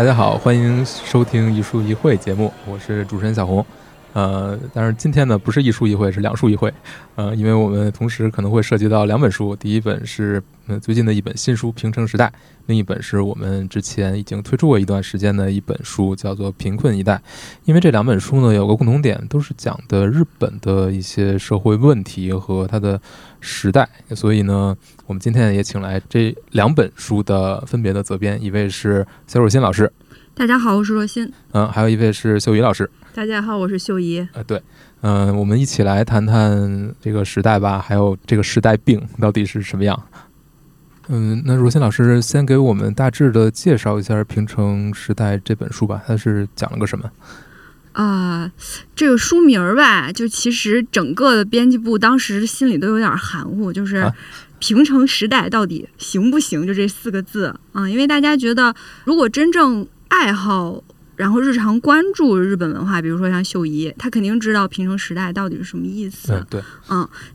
大家好，欢迎收听一书一会节目，我是主持人小红。呃，但是今天呢，不是一书一会，是两书一会。呃，因为我们同时可能会涉及到两本书，第一本是呃最近的一本新书《平成时代》，另一本是我们之前已经推出过一段时间的一本书，叫做《贫困一代》。因为这两本书呢有个共同点，都是讲的日本的一些社会问题和它的时代，所以呢，我们今天也请来这两本书的分别的责编，一位是肖若新老师，大家好，我是若欣。嗯、还有一位是秀宇老师。大家好，我是秀怡。呃，对，嗯、我们一起来谈谈这个时代吧，还有这个时代病到底是什么样。嗯，那如新老师先给我们大致的介绍一下《平成时代》这本书吧，它是讲了个什么？啊、这个书名儿吧，就其实整个的编辑部当时心里都有点含糊，就是啊“平成时代”到底行不行？就这四个字啊、因为大家觉得，如果真正爱好。然后日常关注日本文化，比如说像秀一，他肯定知道平成时代到底是什么意思。嗯，对，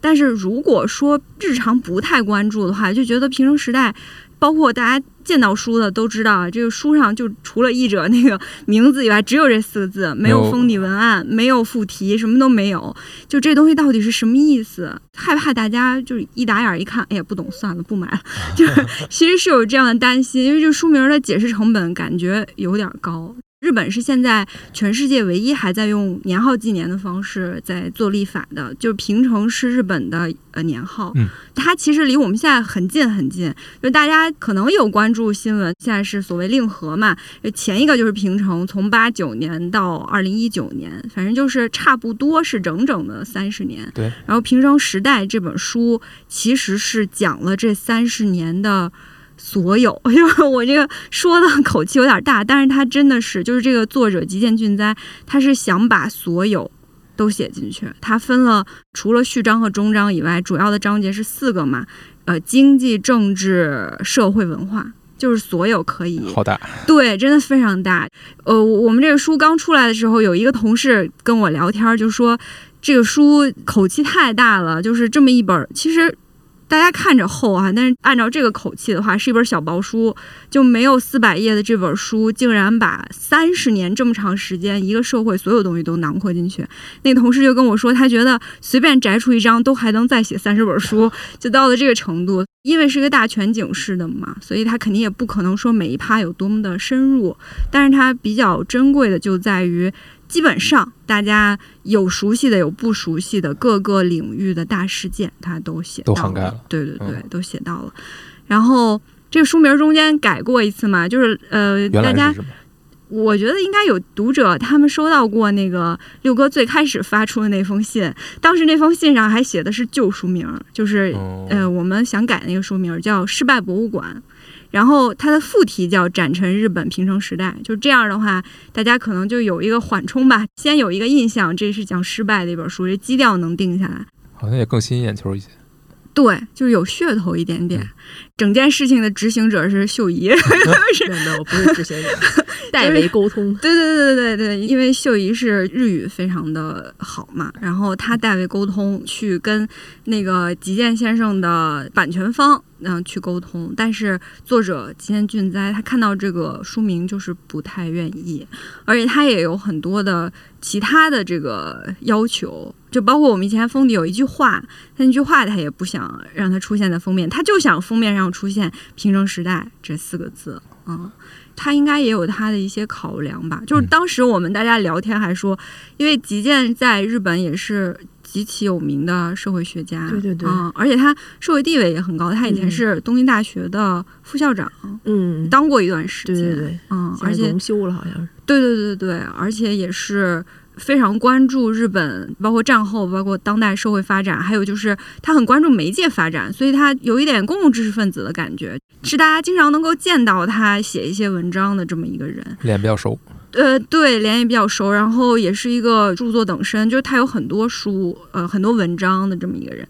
但是如果说日常不太关注的话，就觉得平成时代，包括大家见到书的都知道啊，这个书上就除了译者那个名字以外，只有这四个字，没有封底文案，没有附题，什么都没有。就这东西到底是什么意思？害怕大家就是一打眼儿一看，哎呀，不懂，算了，不买了。就是其实是有这样的担心，因为这书名的解释成本感觉有点高。日本是现在全世界唯一还在用年号纪年的方式在做立法的，就是平成是日本的呃年号，嗯它其实离我们现在很近很近，就大家可能有关注新闻，现在是所谓令和嘛，前一个就是平成，从八九年到二零一九年，反正就是差不多是整整的三十年。对，然后《平成时代》这本书其实是讲了这三十年的。所有，就是我这个说的口气有点大，但是他真的是，就是这个作者吉见俊哉，他是想把所有都写进去。他分了除了序章和终章以外，主要的章节是四个嘛，呃，经济、政治、社会、文化，就是所有可以好大，对，真的非常大。呃，我们这个书刚出来的时候，有一个同事跟我聊天儿，就说这个书口气太大了，就是这么一本儿，其实。大家看着厚啊，但是按照这个口气的话，是一本小薄书，就没有四百页的这本书，竟然把三十年这么长时间一个社会所有东西都囊括进去。那个同事就跟我说，他觉得随便摘出一张都还能再写三十本书，就到了这个程度。因为是一个大全景式的嘛，所以它肯定也不可能说每一趴有多么的深入，但是它比较珍贵的就在于，基本上大家有熟悉的，有不熟悉的各个领域的大事件，它都写到都涵盖了对对对，嗯都写到了。然后这个书名中间改过一次嘛，就是呃，原大家？我觉得应该有读者他们收到过那个六哥最开始发出的那封信，当时那封信上还写的是旧书名，就是哦呃，我们想改那个书名叫《失败博物馆》，然后它的副题叫《展陈日本平成时代》。就这样的话，大家可能就有一个缓冲吧，先有一个印象，这是讲失败的一本书，这基调能定下来。好像也更吸引眼球一些。对，就是有噱头一点点。嗯整件事情的执行者是秀怡，没有没有，我不是执行者，代为沟通。对对对对对，因为秀怡是日语非常的好嘛，然后她代为沟通，去跟那个吉健先生的版权方嗯、去沟通，但是作者吉健俊哉他看到这个书名就是不太愿意，而且他也有很多的其他的这个要求，就包括我们以前封底有一句话，那句话他也不想让它出现在封面，他就想封面上出现“平成时代”这四个字，嗯。他应该也有他的一些考量吧。就是嗯当时我们大家聊天还说，因为吉健在日本也是极其有名的社会学家，对对对嗯，而且他社会地位也很高。他以前嗯是东京大学的副校长，嗯，当过一段时间，对对对，嗯，而且龙休了，好像是。对对对对，而且也是非常关注日本，包括战后，包括当代社会发展，还有就是他很关注媒介发展，所以他有一点公共知识分子的感觉，是大家经常能够见到他写一些文章的这么一个人。脸比较熟，呃，对，脸也比较熟，然后也是一个著作等身，就是他有很多书，呃，很多文章的这么一个人。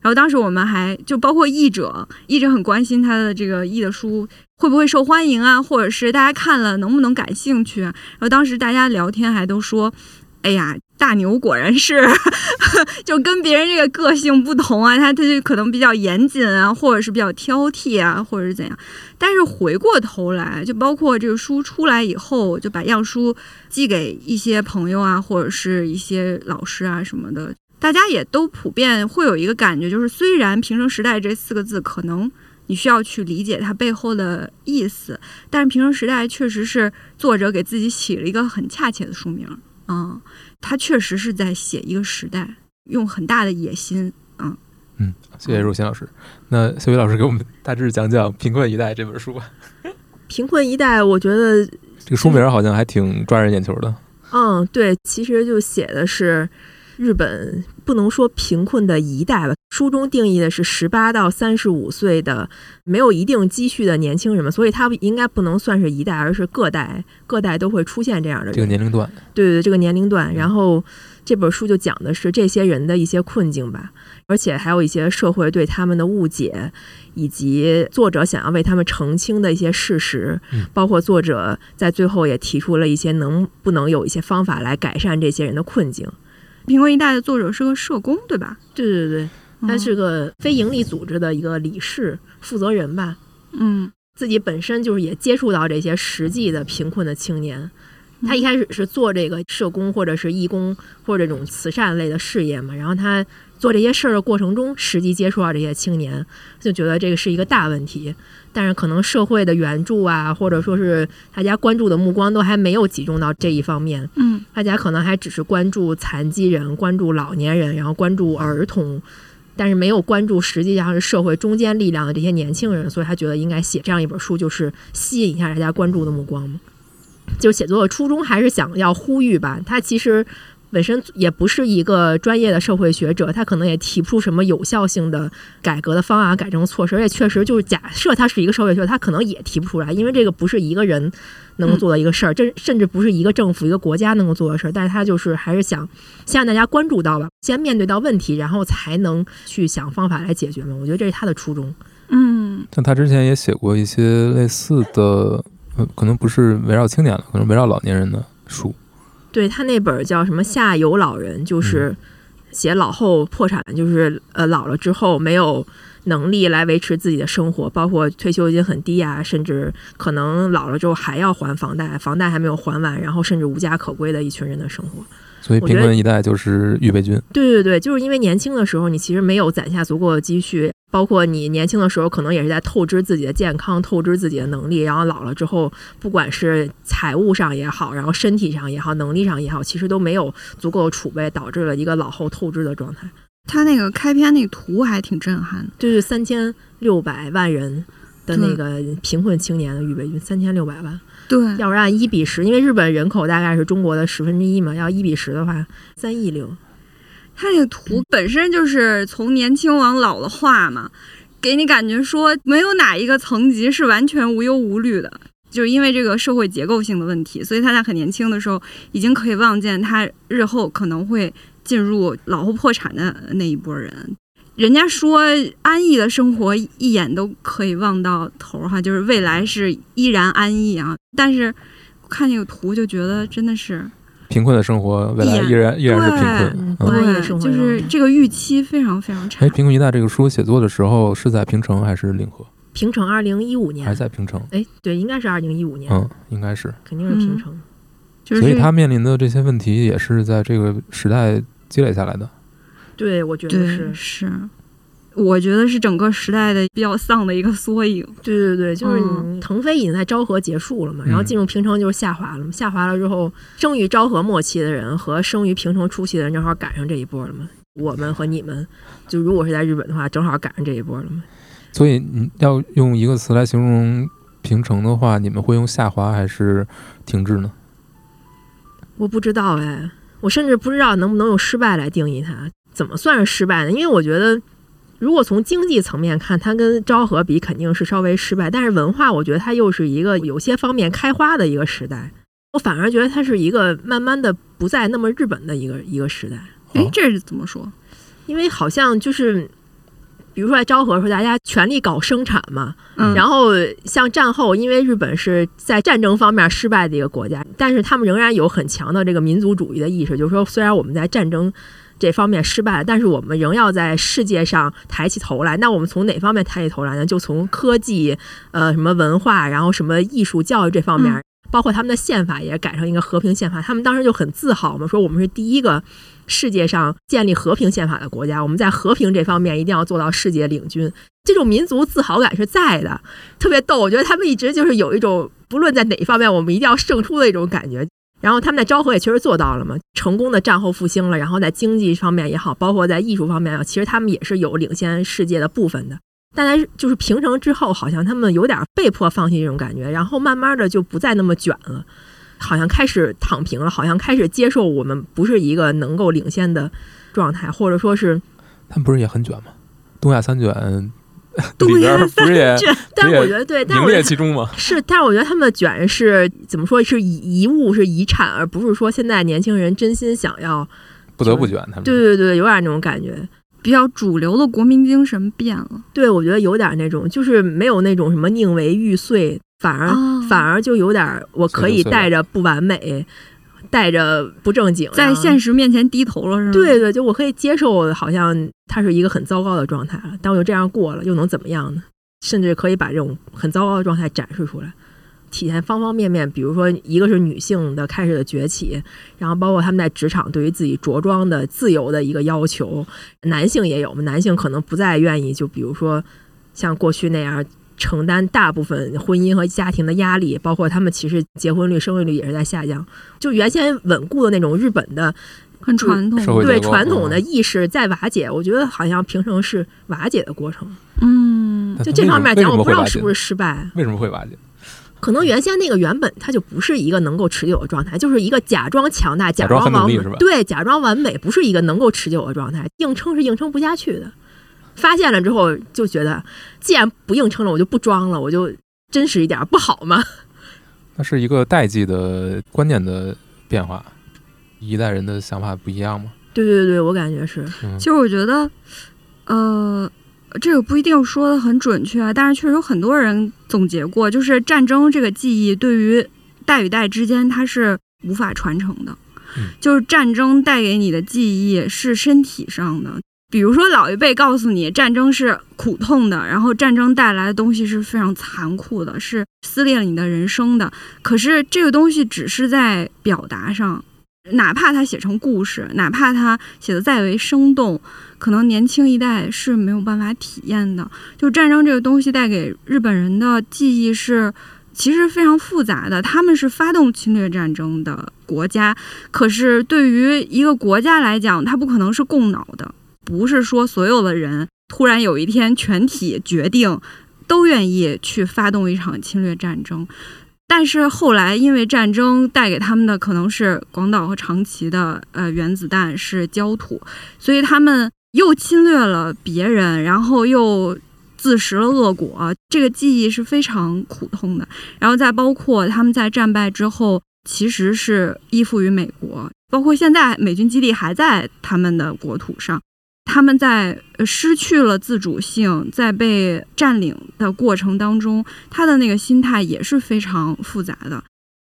然后当时我们还就包括译者，译者很关心他的这个译的书会不会受欢迎啊，或者是大家看了能不能感兴趣。然后当时大家聊天还都说，哎呀，大牛果然是 就跟别人这个个性不同啊，他他就可能比较严谨啊，或者是比较挑剔啊，或者是怎样。但是回过头来，就包括这个书出来以后，就把样书寄给一些朋友啊，或者是一些老师啊什么的，大家也都普遍会有一个感觉，就是虽然“平成时代”这四个字可能你需要去理解它背后的意思，但是“平成时代”确实是作者给自己起了一个很恰切的书名。嗯，他确实是在写一个时代，用很大的野心。嗯嗯，谢谢若心老师。那小雨老师给我们大致讲讲《贫困一代》这本书吧。贫困一代，我觉得这个书名好像还挺抓人眼球的。嗯，对，其实就写的是日本不能说贫困的一代吧，书中定义的是十八到三十五岁的没有一定积蓄的年轻人嘛，所以他应该不能算是一代，而是各代各代都会出现这样的人。这个年龄段，对对对，这个年龄段。然后这本书就讲的是这些人的一些困境吧，而且还有一些社会对他们的误解，以及作者想要为他们澄清的一些事实，包括作者在最后也提出了一些能不能有一些方法来改善这些人的困境。贫困一代的作者是个社工，对吧？对对对，他是个非营利组织的一个理事负责人吧。嗯，自己本身就是也接触到这些实际的贫困的青年。他一开始是做这个社工或者是义工或者这种慈善类的事业嘛，然后他做这些事儿的过程中，实际接触到这些青年，就觉得这个是一个大问题。但是可能社会的援助啊，或者说是大家关注的目光都还没有集中到这一方面。嗯，大家可能还只是关注残疾人、关注老年人，然后关注儿童，但是没有关注实际上是社会中坚力量的这些年轻人。所以他觉得应该写这样一本书，就是吸引一下大家关注的目光嘛。就写作的初衷还是想要呼吁吧。他其实。本身也不是一个专业的社会学者，他可能也提不出什么有效性的改革的方案、改正措施。而且确实就是假设他是一个社会学者，他可能也提不出来，因为这个不是一个人能够做的一个事儿，这甚至不是一个政府、一个国家能够做的事儿。但是他就是还是想先让大家关注到吧，先面对到问题，然后才能去想方法来解决嘛。我觉得这是他的初衷。嗯，像他之前也写过一些类似的，呃，可能不是围绕青年了，可能围绕老年人的书。对他那本叫什么《下游老人》，就是写老后破产，就是呃老了之后没有能力来维持自己的生活，包括退休金很低啊，甚至可能老了之后还要还房贷，房贷还没有还完，然后甚至无家可归的一群人的生活。所以贫困一代就是预备军。对对对，就是因为年轻的时候你其实没有攒下足够的积蓄。包括你年轻的时候，可能也是在透支自己的健康，透支自己的能力，然后老了之后，不管是财务上也好，然后身体上也好，能力上也好，其实都没有足够的储备，导致了一个老后透支的状态。他那个开篇那个图还挺震撼的，就是三千六百万人的那个贫困青年的预备军，三千六百万。对，要是按一比十，因为日本人口大概是中国的十分之一嘛，要一比十的话，三亿六。他那个图本身就是从年轻往老了画嘛，给你感觉说没有哪一个层级是完全无忧无虑的，就是因为这个社会结构性的问题，所以他在很年轻的时候已经可以望见他日后可能会进入老后破产的那一波人。人家说安逸的生活一眼都可以望到头哈，就是未来是依然安逸啊。但是看那个图就觉得真的是。贫困的生活，未来依然依然是贫困。对，就是这个预期非常非常差。哎，贫困一代这个书写作的时候是在平城还是领河？平城，二零一五年还在平城。哎，对，应该是二零一五年。嗯，应该是，肯定是平城。所以他面临的这些问题也是在这个时代积累下来的。对，我觉得是是。我觉得是整个时代的比较丧的一个缩影。对对对，就是腾飞已经在昭和结束了嘛，然后进入平成就是下滑了嘛。下滑了之后，生于昭和末期的人和生于平成初期的人正好赶上这一波了嘛。我们和你们，就如果是在日本的话，正好赶上这一波了嘛。所以你要用一个词来形容平成的话，你们会用下滑还是停滞呢？我不知道哎，我甚至不知道能不能用失败来定义它。怎么算是失败呢？因为我觉得。如果从经济层面看，它跟昭和比肯定是稍微失败，但是文化，我觉得它又是一个有些方面开花的一个时代。我反而觉得它是一个慢慢的不再那么日本的一个一个时代。哎，这是怎么说？因为好像就是比如说在昭和的时候，大家全力搞生产嘛，嗯，然后像战后，因为日本是在战争方面失败的一个国家，但是他们仍然有很强的这个民族主义的意识，就是说虽然我们在战争这方面失败了，但是我们仍要在世界上抬起头来。那我们从哪方面抬起头来呢？就从科技、呃什么文化，然后什么艺术教育这方面。嗯包括他们的宪法也改成一个和平宪法，他们当时就很自豪嘛，说我们是第一个世界上建立和平宪法的国家，我们在和平这方面一定要做到世界领军。这种民族自豪感是在的，特别逗。我觉得他们一直就是有一种不论在哪一方面，我们一定要胜出的一种感觉。然后他们在昭和也确实做到了嘛，成功的战后复兴了。然后在经济方面也好，包括在艺术方面，其实他们也是有领先世界的部分的。但在就是平成之后，好像他们有点被迫放弃这种感觉，然后慢慢的就不再那么卷了，好像开始躺平了，好像开始接受我们不是一个能够领先的状态，或者说是，他们不是也很卷吗？东亚三卷 里边亚儿 不是也卷但是我觉得对，但名我觉得列其中吗？是，但是我觉得他们的卷是怎么说是遗遗物是遗产，而不是说现在年轻人真心想要，不得不卷，他们对对对，有点那种感觉。比较主流的国民精神变了。对，我觉得有点那种，就是没有那种什么宁为玉碎，反而、哦反而就有点我可以带着不完美，带着不正经，在现实面前低头了，是吗？对对，就我可以接受，好像他是一个很糟糕的状态了，但我就这样过了，又能怎么样呢？甚至可以把这种很糟糕的状态展示出来，体现方方面面。比如说，一个是女性的开始的崛起，然后包括他们在职场对于自己着装的自由的一个要求，男性也有嘛，男性可能不再愿意，就比如说像过去那样。承担大部分婚姻和家庭的压力，包括他们其实结婚率、生育率也是在下降。就原先稳固的那种日本的很传统。对传统的嗯意识在瓦解，我觉得好像平成是瓦解的过程。嗯，就这方面讲，我不知道是不是失败。为什么会瓦解？可能原先那个原本它就不是一个能够持久的状态，就是一个假装强大、假装装完美很努力是吧，对，假装完美，不是一个能够持久的状态，硬撑是硬撑不下去的。发现了之后就觉得，既然不硬撑了，我就不装了，我就真实一点，不好吗？那是一个代际的观念的变化，一代人的想法不一样吗？对对对，我感觉是。嗯其实我觉得，呃，这个不一定说的很准确，但是确实有很多人总结过，就是战争这个记忆对于代与代之间它是无法传承的，嗯就是战争带给你的记忆是身体上的。比如说，老一辈告诉你战争是苦痛的，然后战争带来的东西是非常残酷的，是撕裂了你的人生的。可是这个东西只是在表达上，哪怕它写成故事，哪怕它写的再为生动，可能年轻一代是没有办法体验的。就战争这个东西带给日本人的记忆是。其实非常复杂的，他们是发动侵略战争的国家，可是对于一个国家来讲，它不可能是共脑的，不是说所有的人突然有一天全体决定都愿意去发动一场侵略战争。但是后来，因为战争带给他们的可能是广岛和长崎的呃原子弹是焦土，所以他们又侵略了别人，然后又自食了恶果，这个记忆是非常苦痛的。然后再包括他们在战败之后，其实是依附于美国，包括现在美军基地还在他们的国土上。他们在呃失去了自主性，在被占领的过程当中，他的那个心态也是非常复杂的。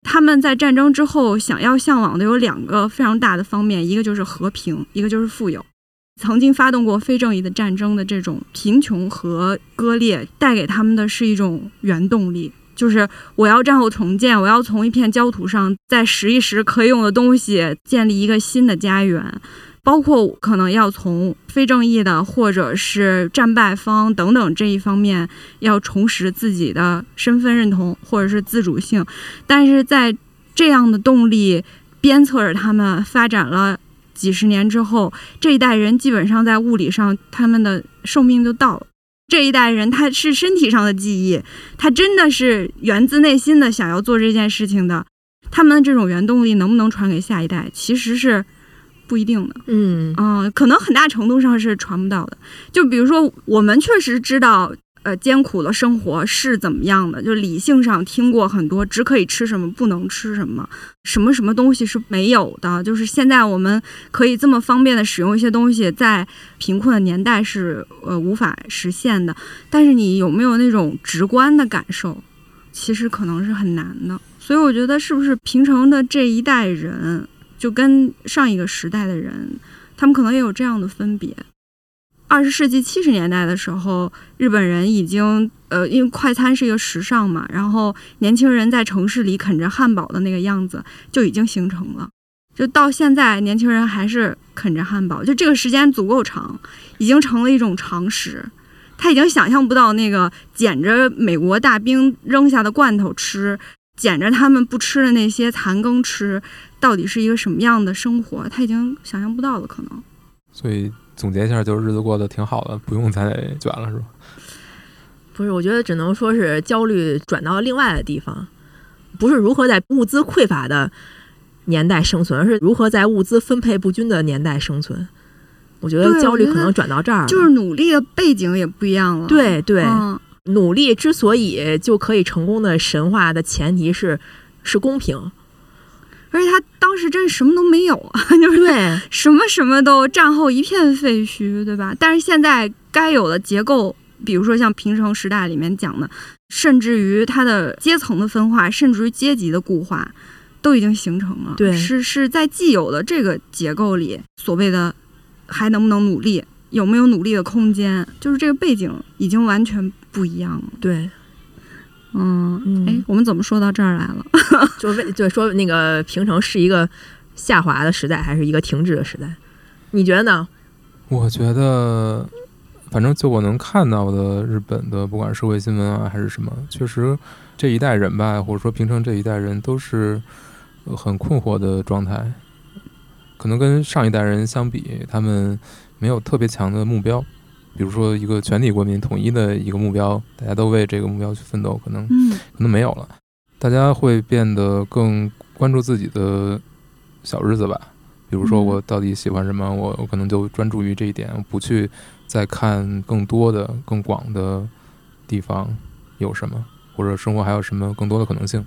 他们在战争之后想要向往的有两个非常大的方面，一个就是和平，一个就是富有。曾经发动过非正义的战争的这种贫穷和割裂，带给他们的是一种原动力，就是我要战后重建，我要从一片焦土上再拾一拾可以用的东西，建立一个新的家园。包括可能要从非正义的或者是战败方等等这一方面，要重拾自己的身份认同或者是自主性，但是在这样的动力鞭策着他们发展了几十年之后，这一代人基本上在物理上他们的寿命就到了。这一代人他是身体上的记忆，他真的是源自内心的想要做这件事情的。他们这种原动力能不能传给下一代，其实是不一定的。嗯嗯，可能很大程度上是传不到的。就比如说，我们确实知道，呃艰苦的生活是怎么样的，就理性上听过很多只可以吃什么不能吃什么，什么什么东西是没有的，就是现在我们可以这么方便的使用一些东西，在贫困的年代是呃无法实现的。但是你有没有那种直观的感受，其实可能是很难的。所以我觉得是不是平成的这一代人，就跟上一个时代的人，他们可能也有这样的分别。二十世纪七十年代的时候，日本人已经呃，因为快餐是一个时尚嘛，然后年轻人在城市里啃着汉堡的那个样子就已经形成了。就到现在，年轻人还是啃着汉堡，就这个时间足够长，已经成了一种常识。他已经想象不到那个捡着美国大兵扔下的罐头吃，捡着他们不吃的那些残羹吃，到底是一个什么样的生活，他已经想象不到了，可能。所以。总结一下，就是日子过得挺好的，不用再卷了，是吧？不是，我觉得只能说是焦虑转到另外的地方，不是如何在物资匮乏的年代生存，而是如何在物资分配不均的年代生存。我觉得焦虑可能转到这儿，就是努力的背景也不一样了。对对，努力之所以就可以成功的神话的前提是 是公平。而且他当时真是什么都没有啊，就是对什么什么都战后一片废墟，对吧？但是现在该有的结构，比如说像平成时代里面讲的，甚至于它的阶层的分化，甚至于阶级的固化，都已经形成了。对，是是在既有的这个结构里，所谓的还能不能努力，有没有努力的空间，就是这个背景已经完全不一样了。对。嗯，哎，我们怎么说到这儿来了？就为就说那个平成是一个下滑的时代，还是一个停滞的时代？你觉得呢？我觉得，反正就我能看到的日本的，不管社会新闻啊还是什么，确实这一代人吧，或者说平成这一代人都是很困惑的状态。可能跟上一代人相比，他们没有特别强的目标。比如说一个全体国民统一的一个目标，大家都为这个目标去奋斗，可能可能没有了。大家会变得更关注自己的小日子吧。比如说我到底喜欢什么，我我可能就专注于这一点，不去再看更多的、更广的地方有什么，或者生活还有什么更多的可能性。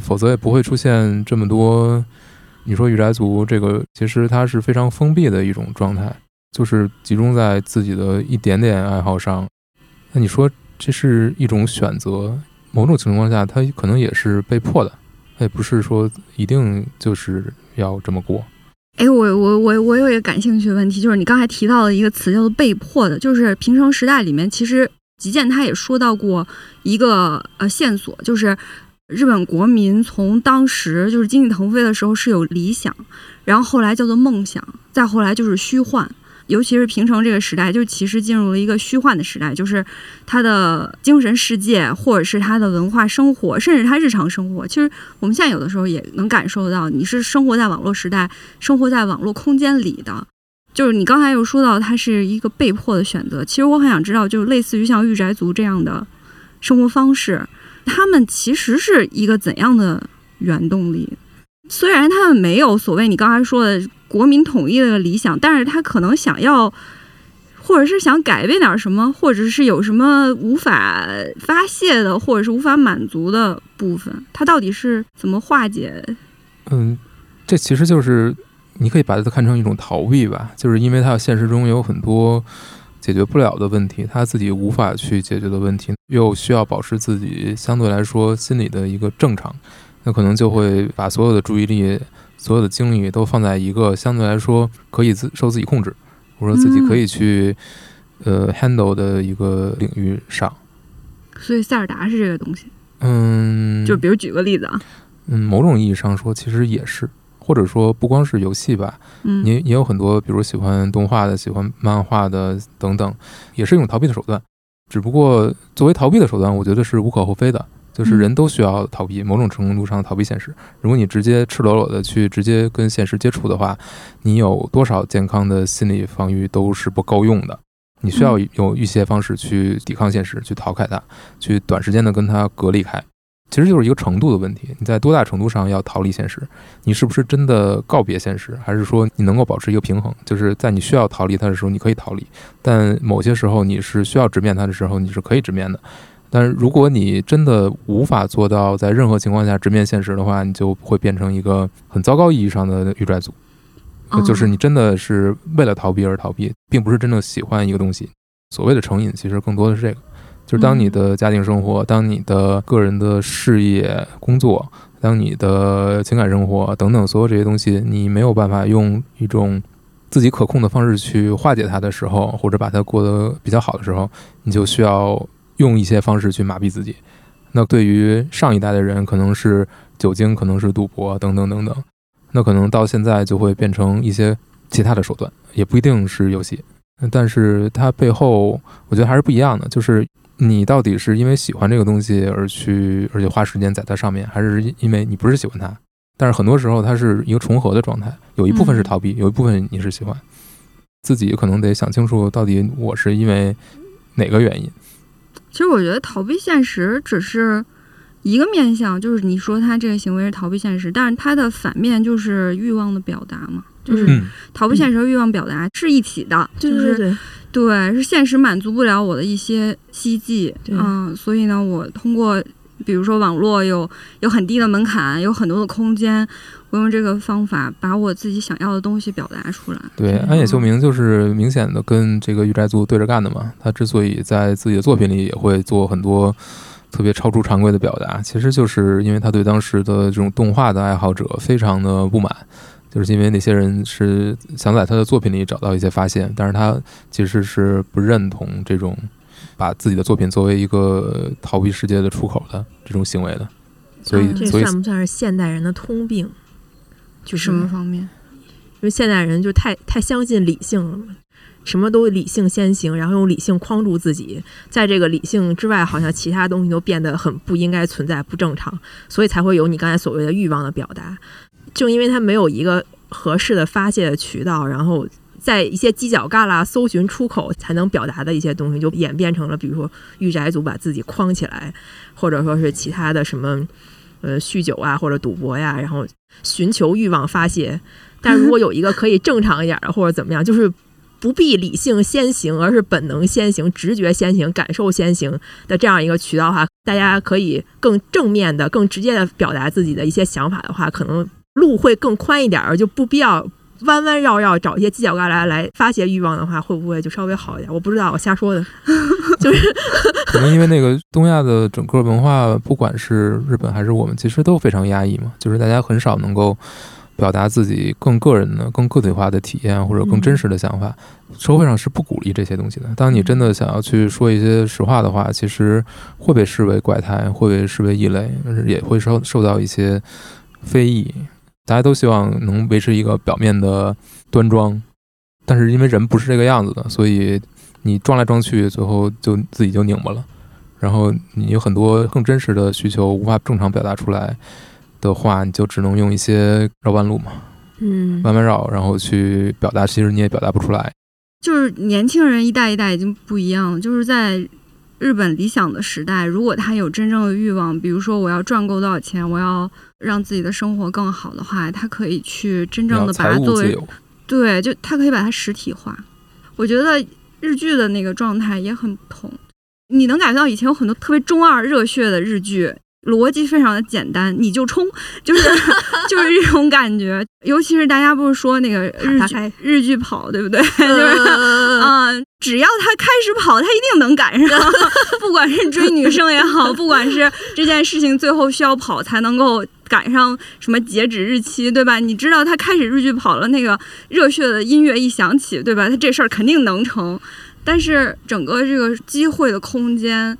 否则也不会出现这么多。你说御宅族这个，其实它是非常封闭的一种状态。就是集中在自己的一点点爱好上，那你说这是一种选择？某种情况下，他可能也是被迫的，他也不是说一定就是要这么过。哎，我我我我有一个感兴趣的问题，就是你刚才提到的一个词叫做“被迫的”，就是平成时代里面，其实吉健他也说到过一个呃线索，就是日本国民从当时就是经济腾飞的时候是有理想，然后后来叫做梦想，再后来就是虚幻。尤其是平成这个时代，就其实进入了一个虚幻的时代，就是他的精神世界，或者是他的文化生活，甚至他日常生活。其实我们现在有的时候也能感受到，你是生活在网络时代，生活在网络空间里的。就是你刚才又说到，它是一个被迫的选择。其实我很想知道，就是类似于像御宅族这样的生活方式，他们其实是一个怎样的原动力？虽然他们没有所谓你刚才说的。国民统一的理想，但是他可能想要，或者是想改变点什么，或者是有什么无法发泄的，或者是无法满足的部分，他到底是怎么化解？嗯，这其实就是你可以把它看成一种逃避吧，就是因为他现实中有很多解决不了的问题，他自己无法去解决的问题，又需要保持自己相对来说心理的一个正常，那可能就会把所有的注意力。所有的精力都放在一个相对来说可以自受自己控制，或者说自己可以去呃 handle 的一个领域上。所以塞尔达是这个东西。嗯，就比如举个例子啊。嗯，某种意义上说，其实也是，或者说不光是游戏吧，嗯，也也有很多，比如喜欢动画的、喜欢漫画的等等，也是一种逃避的手段。只不过作为逃避的手段，我觉得是无可厚非的。就是人都需要逃避某种程度上逃避现实。如果你直接赤裸裸的去直接跟现实接触的话，你有多少健康的心理防御都是不够用的。你需要有一些方式去抵抗现实，去逃开它，去短时间的跟它隔离开。其实就是一个程度的问题。你在多大程度上要逃离现实？你是不是真的告别现实？还是说你能够保持一个平衡？就是在你需要逃离它的时候，你可以逃离；但某些时候你是需要直面它的时候，你是可以直面的。但是如果你真的无法做到在任何情况下直面现实的话，你就会变成一个很糟糕意义上的御宅族，就是你真的是为了逃避而逃避，并不是真正喜欢一个东西。所谓的成瘾，其实更多的是这个。就是当你的家庭生活、当你的个人的事业、工作、当你的情感生活等等所有这些东西，你没有办法用一种自己可控的方式去化解它的时候，或者把它过得比较好的时候，你就需要用一些方式去麻痹自己。那对于上一代的人，可能是酒精，可能是赌博等等等等。那可能到现在就会变成一些其他的手段，也不一定是游戏。但是它背后，我觉得还是不一样的，就是。你到底是因为喜欢这个东西而去，而且花时间在它上面，还是因为你不是喜欢它？但是很多时候它是一个重合的状态，有一部分是逃避，有一部分你是喜欢。自己可能得想清楚，到底我是因为哪个原因。其实我觉得逃避现实只是一个面向，就是你说他这个行为是逃避现实，但是他的反面就是欲望的表达嘛，就是逃避现实和欲望表达是一起的，就是对。对，是现实满足不了我的一些希冀，嗯，所以呢，我通过比如说网络有有很低的门槛，有很多的空间，我用这个方法把我自己想要的东西表达出来。对，安野秀明就是明显的跟这个御宅族对着干的嘛。他之所以在自己的作品里也会做很多特别超出常规的表达，其实就是因为他对当时的这种动画的爱好者非常的不满。就是因为那些人是想在他的作品里找到一些发现，但是他其实是不认同这种把自己的作品作为一个逃避世界的出口的这种行为的。所以，这算不算是现代人的通病？就什么方面？因为现代人就太太相信理性了嘛，什么都理性先行，然后用理性框住自己，在这个理性之外，好像其他东西都变得很不应该存在、不正常，所以才会有你刚才所谓的欲望的表达。正因为他没有一个合适的发泄的渠道，然后在一些犄角旮旯搜寻出口才能表达的一些东西，就演变成了，比如说御宅族把自己框起来，或者说是其他的什么，呃，酗酒啊，或者赌博呀，然后寻求欲望发泄。但如果有一个可以正常一点的，或者怎么样，就是不必理性先行，而是本能先行、直觉先行、感受先行的这样一个渠道的话，大家可以更正面的、更直接的表达自己的一些想法的话，可能。路会更宽一点儿，就不必要弯弯绕绕找一些犄角旮旯来发泄欲望的话，会不会就稍微好一点？我不知道，我瞎说的。就是可能因为那个东亚的整个文化，不管是日本还是我们，其实都非常压抑嘛。就是大家很少能够表达自己更个人的、更个体化的体验或者更真实的想法。社会上是不鼓励这些东西的。当你真的想要去说一些实话的话，其实会被视为怪胎，会被视为异类，也会受受到一些非议。大家都希望能维持一个表面的端庄，但是因为人不是这个样子的，所以你装来装去，最后就自己就拧巴了。然后你有很多更真实的需求无法正常表达出来的话，你就只能用一些绕弯路嘛，嗯，弯弯绕，然后去表达，其实你也表达不出来。就是年轻人一代一代已经不一样了，就是在。日本理想的时代，如果他有真正的欲望，比如说我要赚够多少钱，我要让自己的生活更好的话，他可以去真正的把它作为，对，就他可以把它实体化。我觉得日剧的那个状态也很不同，你能感觉到以前有很多特别中二热血的日剧。逻辑非常的简单，你就冲，就是就是这种感觉。尤其是大家不是说那个日剧日剧跑，对不对？就是啊，只要他开始跑，他一定能赶上。不管是追女生也好，不管是这件事情最后需要跑才能够赶上什么截止日期，对吧？你知道他开始日剧跑了，那个热血的音乐一响起，对吧？他这事儿肯定能成。但是整个这个机会的空间，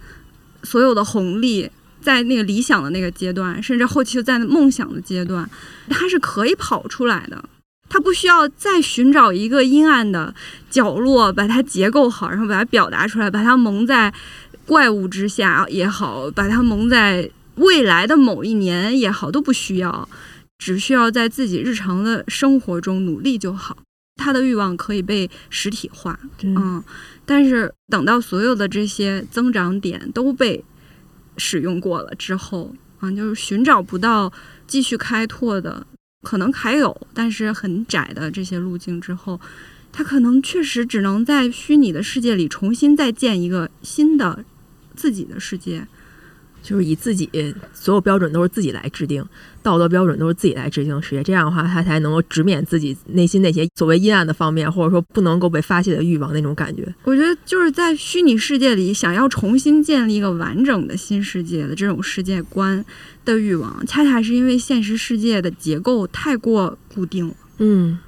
所有的红利。在那个理想的那个阶段，甚至后期在梦想的阶段，他是可以跑出来的。他不需要再寻找一个阴暗的角落，把它结构好，然后把它表达出来，把它蒙在怪物之下也好，把它蒙在未来的某一年也好，都不需要。只需要在自己日常的生活中努力就好。他的欲望可以被实体化，嗯。但是等到所有的这些增长点都被使用过了之后，啊，就是寻找不到继续开拓的，可能还有，但是很窄的这些路径之后，他可能确实只能在虚拟的世界里重新再建一个新的自己的世界。就是以自己所有标准都是自己来制定，道德标准都是自己来制定的世界，这样的话，他才能够直面自己内心那些所谓阴暗的方面，或者说不能够被发泄的欲望那种感觉。我觉得就是在虚拟世界里，想要重新建立一个完整的新世界的这种世界观的欲望，恰恰是因为现实世界的结构太过固定了。嗯，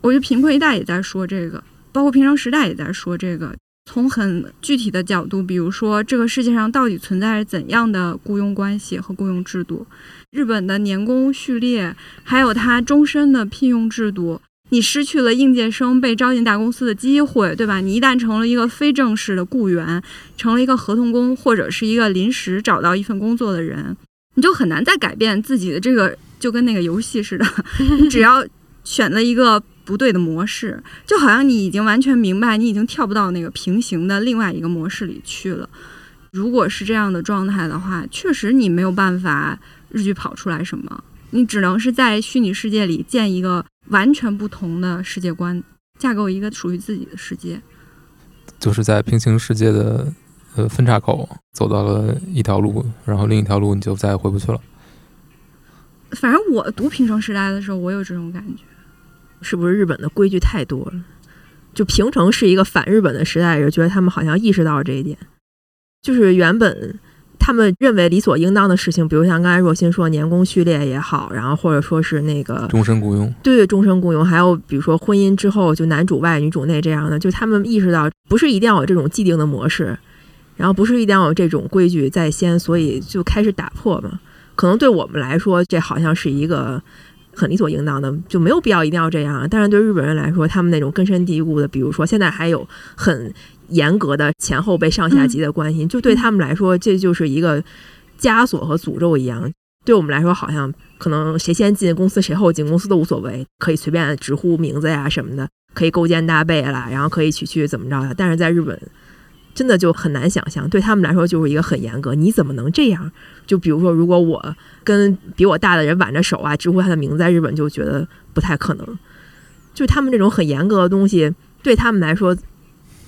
我觉得贫困一代也在说这个，包括平常时代也在说这个。从很具体的角度，比如说这个世界上到底存在着怎样的雇佣关系和雇佣制度？日本的年功序列，还有它终身的聘用制度，你失去了应届生被招进大公司的机会，对吧？你一旦成了一个非正式的雇员，成了一个合同工或者是一个临时找到一份工作的人，你就很难再改变自己的这个，就跟那个游戏似的，你只要选了一个。不对的模式，就好像你已经完全明白，你已经跳不到那个平行的另外一个模式里去了。如果是这样的状态的话，确实你没有办法日剧跑出来什么，你只能是在虚拟世界里建一个完全不同的世界观，架构一个属于自己的世界。就是在平行世界的呃分岔口走到了一条路，然后另一条路你就再也回不去了。反正我读平成时代的时候，我有这种感觉。是不是日本的规矩太多了？就平成是一个反日本的时代，也觉得他们好像意识到了这一点。就是原本他们认为理所应当的事情，比如像刚才若心说年功序列也好，然后或者说是那个终身雇佣，对终身雇佣，还有比如说婚姻之后就男主外女主内这样的，就他们意识到不是一定要有这种既定的模式，然后不是一定要有这种规矩在先，所以就开始打破嘛。可能对我们来说，这好像是一个。很理所应当的，就没有必要一定要这样。但是对日本人来说，他们那种根深蒂固的，比如说现在还有很严格的前后辈上下级的关系，就对他们来说，这就是一个枷锁和诅咒一样。对我们来说，好像可能谁先进公司，谁后进公司都无所谓，可以随便直呼名字呀什么的，可以勾肩搭背啦，然后可以娶去怎么着的。但是在日本。真的就很难想象，对他们来说就是一个很严格。你怎么能这样？就比如说，如果我跟比我大的人挽着手啊，直呼他的名字，在日本就觉得不太可能。就他们这种很严格的东西，对他们来说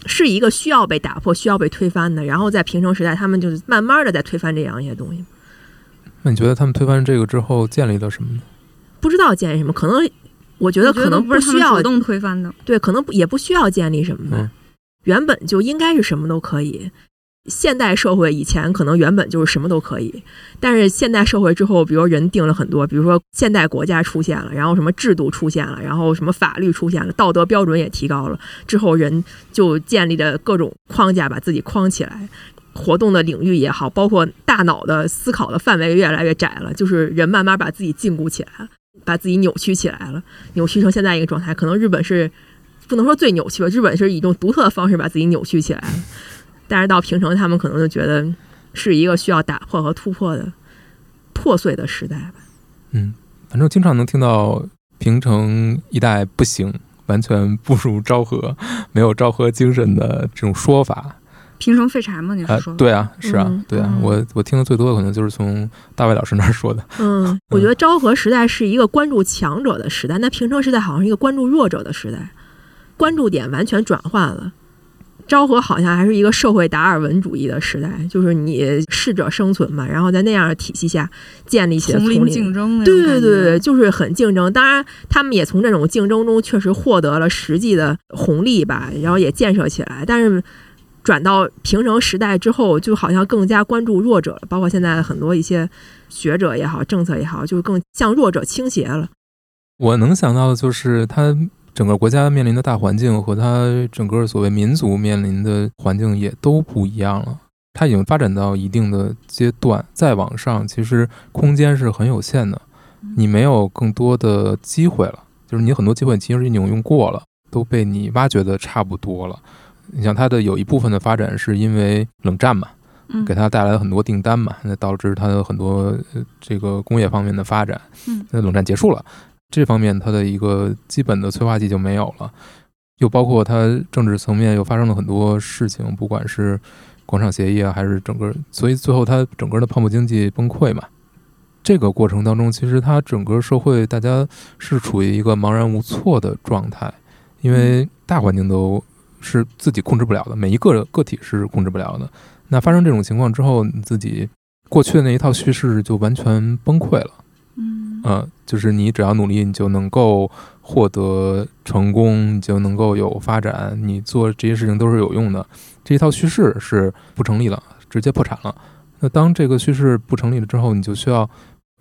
是一个需要被打破、需要被推翻的。然后在平成时代，他们就是慢慢的在推翻这样一些东西。那你觉得他们推翻这个之后建立了什么呢？不知道建立什么，可能我觉得可能不需要主动推翻的。对，可能也不需要建立什么的。原本就应该是什么都可以。现代社会以前可能原本就是什么都可以，但是现代社会之后，比如人定了很多，比如说现代国家出现了，然后什么制度出现了，然后什么法律出现了，道德标准也提高了，之后人就建立了各种框架，把自己框起来，活动的领域也好，包括大脑的思考的范围越来越窄了，就是人慢慢把自己禁锢起来了，把自己扭曲起来了，扭曲成现在一个状态。可能日本是。不能说最扭曲吧，日本是以一种独特的方式把自己扭曲起来了，但是到平成，他们可能就觉得是一个需要打破和突破的破碎的时代吧。嗯，反正经常能听到平成一代不行，完全不如昭和，没有昭和精神的这种说法。平成废柴吗？你是说？对啊，是啊，对啊，我我听的最多的可能就是从大卫老师那儿说的。嗯，我觉得昭和时代是一个关注强者的时代，那平成时代好像是一个关注弱者的时代。关注点完全转换了，昭和好像还是一个社会达尔文主义的时代，就是你适者生存嘛，然后在那样的体系下建立起丛林竞争，对对对对，就是很竞争。当然，他们也从这种竞争中确实获得了实际的红利吧，然后也建设起来。但是转到平成时代之后，就好像更加关注弱者了，包括现在很多一些学者也好，政策也好，就更向弱者倾斜了。我能想到的就是他。整个国家面临的大环境和它整个所谓民族面临的环境也都不一样了。它已经发展到一定的阶段，再往上其实空间是很有限的，你没有更多的机会了。就是你很多机会其实已经用过了，都被你挖掘的差不多了。你像它的有一部分的发展是因为冷战嘛，给它带来了很多订单嘛，那导致它的很多这个工业方面的发展。那冷战结束了。这方面，它的一个基本的催化剂就没有了，又包括它政治层面又发生了很多事情，不管是广场协议啊，还是整个，所以最后它整个的泡沫经济崩溃嘛，这个过程当中，其实它整个社会大家是处于一个茫然无措的状态，因为大环境都是自己控制不了的，每一个个体是控制不了的。那发生这种情况之后，你自己过去的那一套叙事就完全崩溃了。嗯呃，就是你只要努力，你就能够获得成功，你就能够有发展，你做这些事情都是有用的。这一套叙事是不成立了，直接破产了。那当这个叙事不成立了之后，你就需要，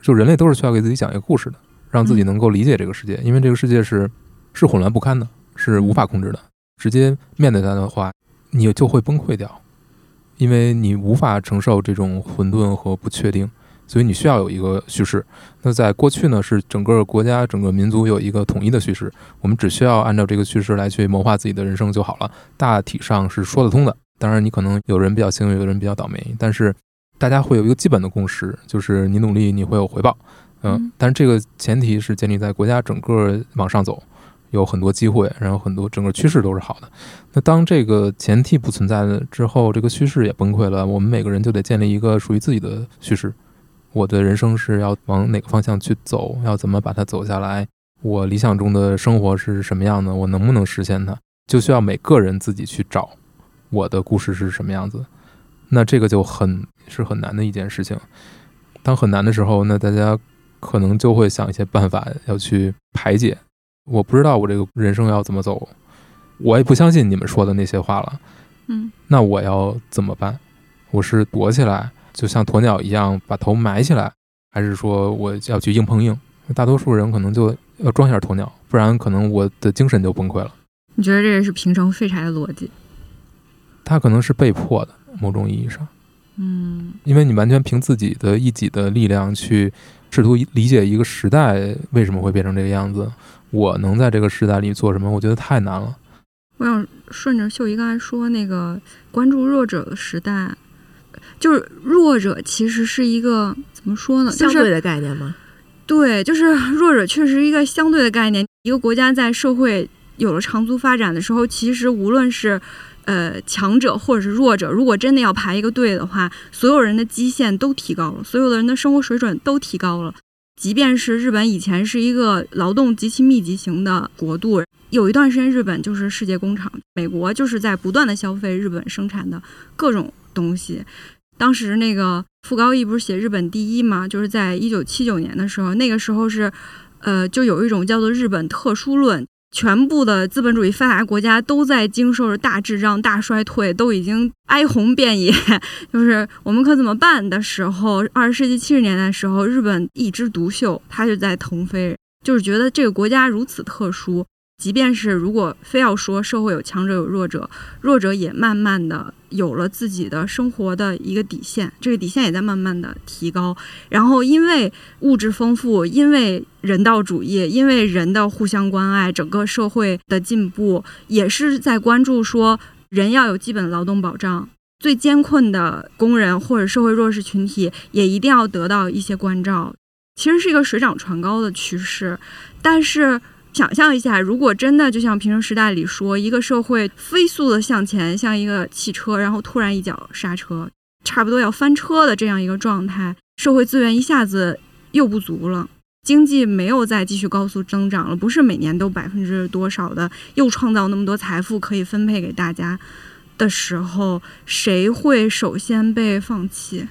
就人类都是需要给自己讲一个故事的，让自己能够理解这个世界，因为这个世界是是混乱不堪的，是无法控制的。直接面对它的话，你就会崩溃掉，因为你无法承受这种混沌和不确定。所以你需要有一个叙事。那在过去呢，是整个国家、整个民族有一个统一的叙事，我们只需要按照这个叙事来去谋划自己的人生就好了，大体上是说得通的。当然，你可能有人比较幸运，有的人比较倒霉，但是大家会有一个基本的共识，就是你努力你会有回报。嗯嗯，但是这个前提是建立在国家整个往上走，有很多机会，然后很多整个趋势都是好的。那当这个前提不存在了之后，这个趋势也崩溃了，我们每个人就得建立一个属于自己的叙事。我的人生是要往哪个方向去走？要怎么把它走下来？我理想中的生活是什么样的？我能不能实现它？就需要每个人自己去找我的故事是什么样子。那这个就很是很难的一件事情。当很难的时候，那大家可能就会想一些办法要去排解。我不知道我这个人生要怎么走，我也不相信你们说的那些话了。嗯那我要怎么办？我是躲起来，就像鸵鸟一样把头埋起来，还是说我要去硬碰硬？大多数人可能就要装下鸵鸟，不然可能我的精神就崩溃了。你觉得这也是平成废柴的逻辑？他可能是被迫的，某种意义上，嗯因为你完全凭自己的一己的力量去试图理解一个时代为什么会变成这个样子，我能在这个时代里做什么？我觉得太难了。我想顺着秀姨刚才说那个关注弱者的时代，就是弱者其实是一个怎么说呢？就是相对的概念吗？对，就是 弱者确实一个相对的概念。一个国家在社会有了长足发展的时候，其实无论是呃强者或者是弱者，如果真的要排一个队的话，所有人的基线都提高了，所有的人的生活水准都提高了。即便是日本以前是一个劳动极其密集型的国度，有一段时间日本就是世界工厂，美国就是在不断的消费日本生产的各种东西。当时那个傅高义不是写日本第一嘛，就是在一九七九年的时候，那个时候是，呃，就有一种叫做日本特殊论，全部的资本主义发达国家都在经受着大滞胀、大衰退，都已经哀鸿遍野，就是我们可怎么办的时候，二十世纪七十年代时候，日本一枝独秀，它就在腾飞，就是觉得这个国家如此特殊。即便是如果非要说社会有强者有弱者，弱者也慢慢的有了自己的生活的一个底线，这个底线也在慢慢的提高。然后因为物质丰富，因为人道主义，因为人的互相关爱，整个社会的进步也是在关注说人要有基本劳动保障。最艰困的工人或者社会弱势群体也一定要得到一些关照，其实是一个水涨船高的趋势。但是想象一下，如果真的就像平成时代里说，一个社会飞速的向前，像一个汽车，然后突然一脚刹车，差不多要翻车的这样一个状态，社会资源一下子又不足了。经济没有再继续高速增长了，不是每年都百分之多少的又创造那么多财富可以分配给大家的时候，谁会首先被放弃？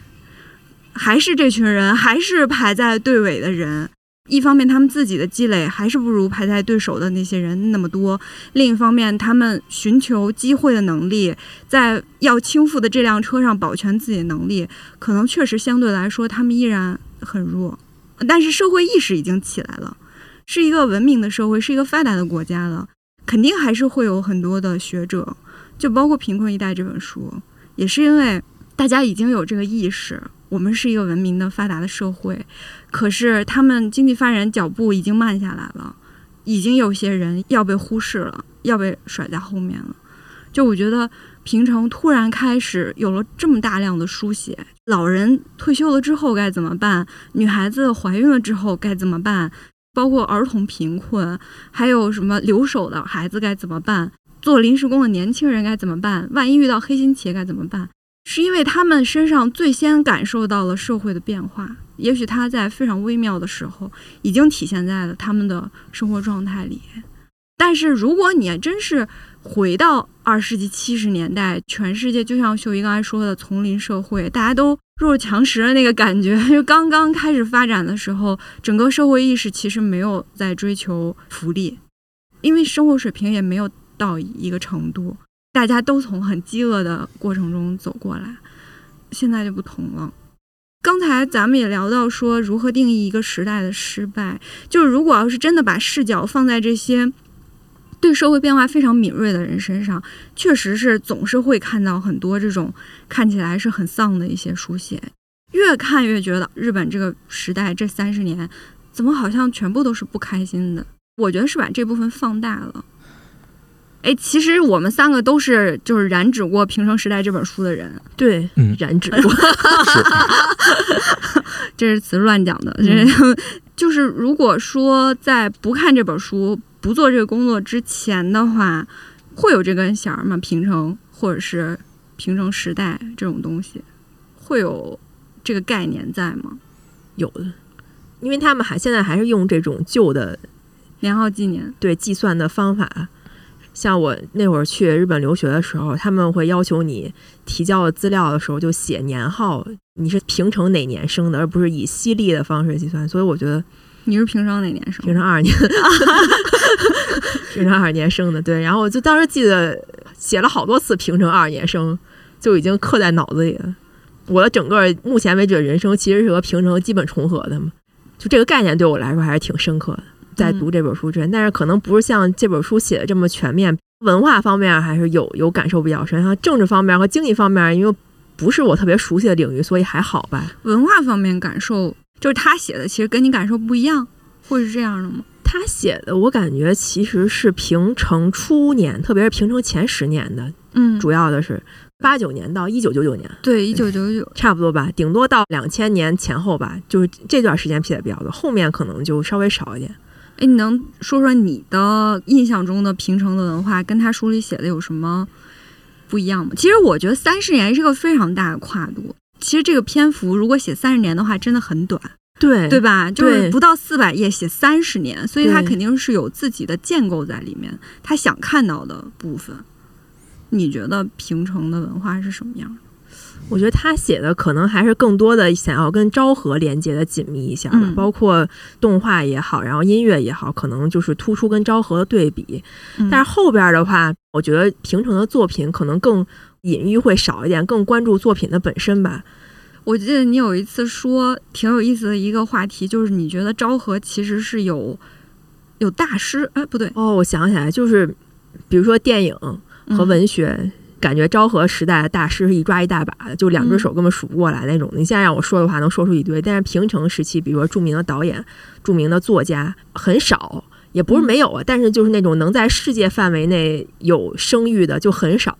还是这群人，还是排在队尾的人？一方面，他们自己的积累还是不如排在对手的那些人那么多；另一方面，他们寻求机会的能力，在要倾覆的这辆车上保全自己的能力，可能确实相对来说他们依然很弱。但是社会意识已经起来了，是一个文明的社会，是一个发达的国家了，肯定还是会有很多的学者，就包括《贫困一代》这本书，也是因为大家已经有这个意识，我们是一个文明的发达的社会。可是他们经济发展脚步已经慢下来了，已经有些人要被忽视了，要被甩在后面了。就我觉得平城突然开始有了这么大量的书写，老人退休了之后该怎么办？女孩子怀孕了之后该怎么办？包括儿童贫困，还有什么留守的孩子该怎么办？做临时工的年轻人该怎么办？万一遇到黑心企业该怎么办？是因为他们身上最先感受到了社会的变化，也许他在非常微妙的时候已经体现在了他们的生活状态里。但是如果你真是回到二世纪七十年代，全世界就像秀姨刚才说的丛林社会，大家都弱肉强食的那个感觉，就刚刚开始发展的时候，整个社会意识其实没有在追求福利，因为生活水平也没有到一个程度。大家都从很饥饿的过程中走过来，现在就不同了。刚才咱们也聊到说，如何定义一个时代的失败，就是如果要是真的把视角放在这些对社会变化非常敏锐的人身上，确实是总是会看到很多这种看起来是很丧的一些书写。越看越觉得日本这个时代这三十年，怎么好像全部都是不开心的？我觉得是把这部分放大了。哎，其实我们三个都是就是染指过《平成时代》这本书的人，对，嗯染指过。这是词乱讲的。这、就是如果说在不看这本书、不做这个工作之前的话，会有这根弦儿吗？平成或者是平成时代这种东西，会有这个概念在吗？有的，因为他们还现在还是用这种旧的年号纪年，对计算的方法。像我那会儿去日本留学的时候，他们会要求你提交的资料的时候就写年号，你是平成哪年生的，而不是以西历的方式计算。所以我觉得你是平成哪年生？平成二年，平成二年生的。对，然后我就当时记得写了好多次平成二年生，就已经刻在脑子里了。我的整个目前为止的人生其实是和平成基本重合的嘛，就这个概念对我来说还是挺深刻的。在读这本书之前，但是可能不是像这本书写的这么全面。文化方面还是有有感受比较深，像政治方面和经济方面，因为不是我特别熟悉的领域，所以还好吧。文化方面感受就是他写的，其实跟你感受不一样，会是这样的吗？他写的我感觉其实是平成初年，特别是平成前十年的，嗯，主要的是八九年到一九九九年，对，一九九九差不多吧，顶多到两千年前后吧，就是这段时间写的比较多，后面可能就稍微少一点。哎，你能说说你的印象中的平城的文化跟他书里写的有什么不一样吗？其实我觉得三十年是个非常大的跨度。其实这个篇幅如果写三十年的话，真的很短，对对吧？就是不到四百页写三十年，所以他肯定是有自己的建构在里面，他想看到的部分。你觉得平城的文化是什么样的？我觉得他写的可能还是更多的想要跟昭和连接的紧密一下吧，嗯包括动画也好，然后音乐也好，可能就是突出跟昭和的对比。嗯但是后边的话，我觉得平成的作品可能更隐喻会少一点，更关注作品的本身吧。我记得你有一次说挺有意思的一个话题，就是你觉得昭和其实是有有大师，哎，不对，哦，我想起来，就是比如说电影和嗯文学。感觉昭和时代的大师是一抓一大把的，就两只手根本数不过来那种。你现在让我说的话，能说出一堆。但是平成时期，比如说著名的导演、著名的作家很少，也不是没有啊，但是就是那种能在世界范围内有声誉的就很少。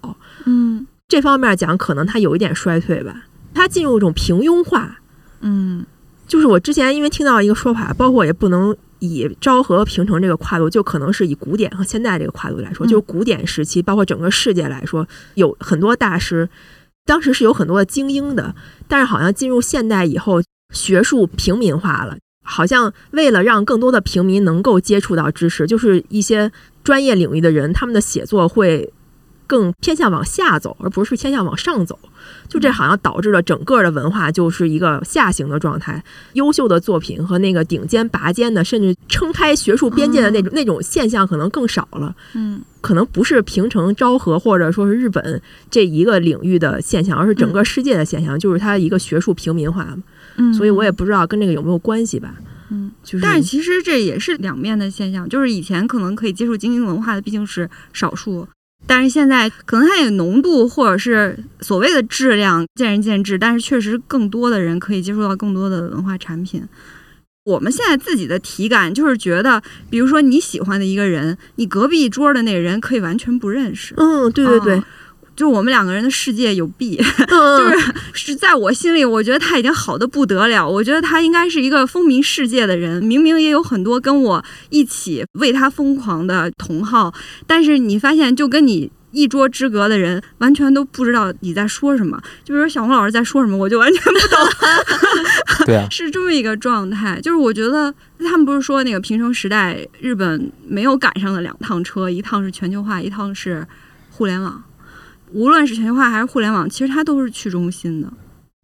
嗯这方面讲，可能他有一点衰退吧，他进入一种平庸化。嗯就是我之前因为听到一个说法，包括也不能以昭和平成这个跨度，就可能是以古典和现代这个跨度来说，嗯。就是古典时期，包括整个世界来说，有很多大师，当时是有很多的精英的，但是好像进入现代以后，学术平民化了，好像为了让更多的平民能够接触到知识，就是一些专业领域的人，他们的写作会更偏向往下走，而不是偏向往上走。就这好像导致了整个的文化就是一个下行的状态，优秀的作品和那个顶尖拔尖的，甚至撑开学术边界的那种、那种现象可能更少了。嗯可能不是平成昭和或者说是日本这一个领域的现象，而是整个世界的现象，就是它一个学术平民化嘛。嗯，所以我也不知道跟这个有没有关系吧。嗯，就是但是其实这也是两面的现象，就是以前可能可以接触精英文化的毕竟是少数，但是现在可能它有浓度或者是所谓的质量见仁见智，但是确实更多的人可以接触到更多的文化产品。我们现在自己的体感就是觉得，比如说你喜欢的一个人，你隔壁桌的那个人可以完全不认识。嗯，对对对啊，就我们两个人的世界有弊，嗯就是是在我心里，我觉得他已经好的不得了。我觉得他应该是一个风靡世界的人，明明也有很多跟我一起为他疯狂的同好，但是你发现就跟你一桌之隔的人完全都不知道你在说什么。就比如小红老师在说什么，我就完全不懂。对啊，是这么一个状态。就是我觉得他们不是说那个平成时代日本没有赶上的两趟车，一趟是全球化，一趟是互联网。无论是全球化还是互联网，其实它都是去中心的，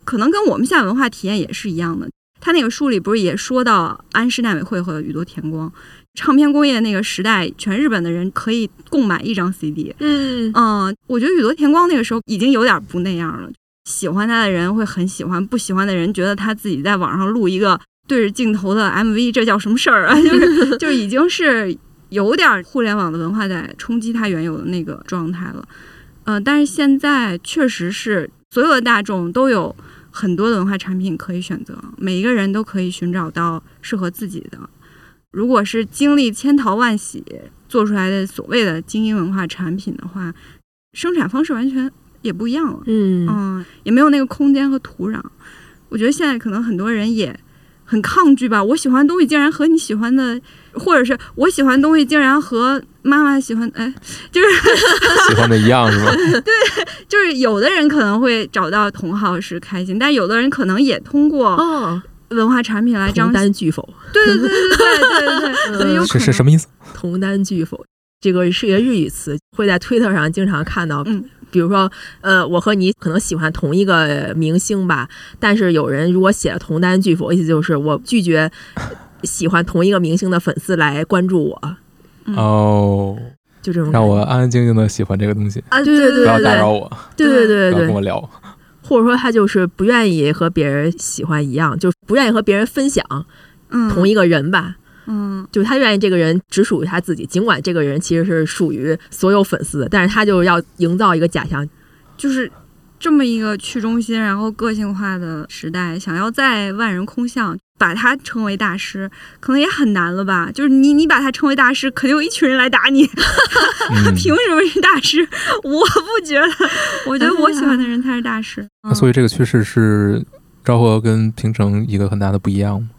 可能跟我们现在文化体验也是一样的。他那个书里不是也说到安室奈美惠和宇多田光，唱片工业那个时代，全日本的人可以共买一张 CD。嗯嗯，我觉得宇多田光那个时候已经有点不那样了，喜欢他的人会很喜欢，不喜欢的人觉得他自己在网上录一个对着镜头的 MV，这叫什么事儿啊？就是 就已经是有点互联网的文化在冲击他原有的那个状态了。嗯、但是现在确实是所有的大众都有很多的文化产品可以选择，每一个人都可以寻找到适合自己的。如果是经历千淘万洗做出来的所谓的精英文化产品的话，生产方式完全也不一样了。嗯嗯，也没有那个空间和土壤。我觉得现在可能很多人也很抗拒吧。我喜欢的东西竟然和你喜欢的，或者是我喜欢东西竟然和妈妈喜欢哎，就是 喜欢的一样是吗？对，就是有的人可能会找到同好是开心，但有的人可能也通过哦文化产品来张单拒否。对对对对对对对。这是什么意思？同单拒否，这个是一个日语词，会在推特上经常看到。嗯，比如说呃，我和你可能喜欢同一个明星吧，但是有人如果写了同单拒否，意思就是我拒绝。喜欢同一个明星的粉丝来关注我，嗯。哦，就这种让我安安静静的喜欢这个东西，啊，对对对不要打扰我，对对对跟我聊。或者说他就是不愿意和别人喜欢一样，就是不愿意和别人分享嗯，同一个人吧。嗯。就是他愿意这个人只属于他自己，尽管这个人其实是属于所有粉丝的，但是他就是要营造一个假象。就是这么一个去中心，然后个性化的时代，想要在万人空巷，把他称为大师，可能也很难了吧？就是你你把他称为大师，肯定有一群人来打你，他嗯，凭什么是大师？我不觉得，我觉得我喜欢的人才是大师。那所以，以这个趋势是昭和跟平成一个很大的不一样吗？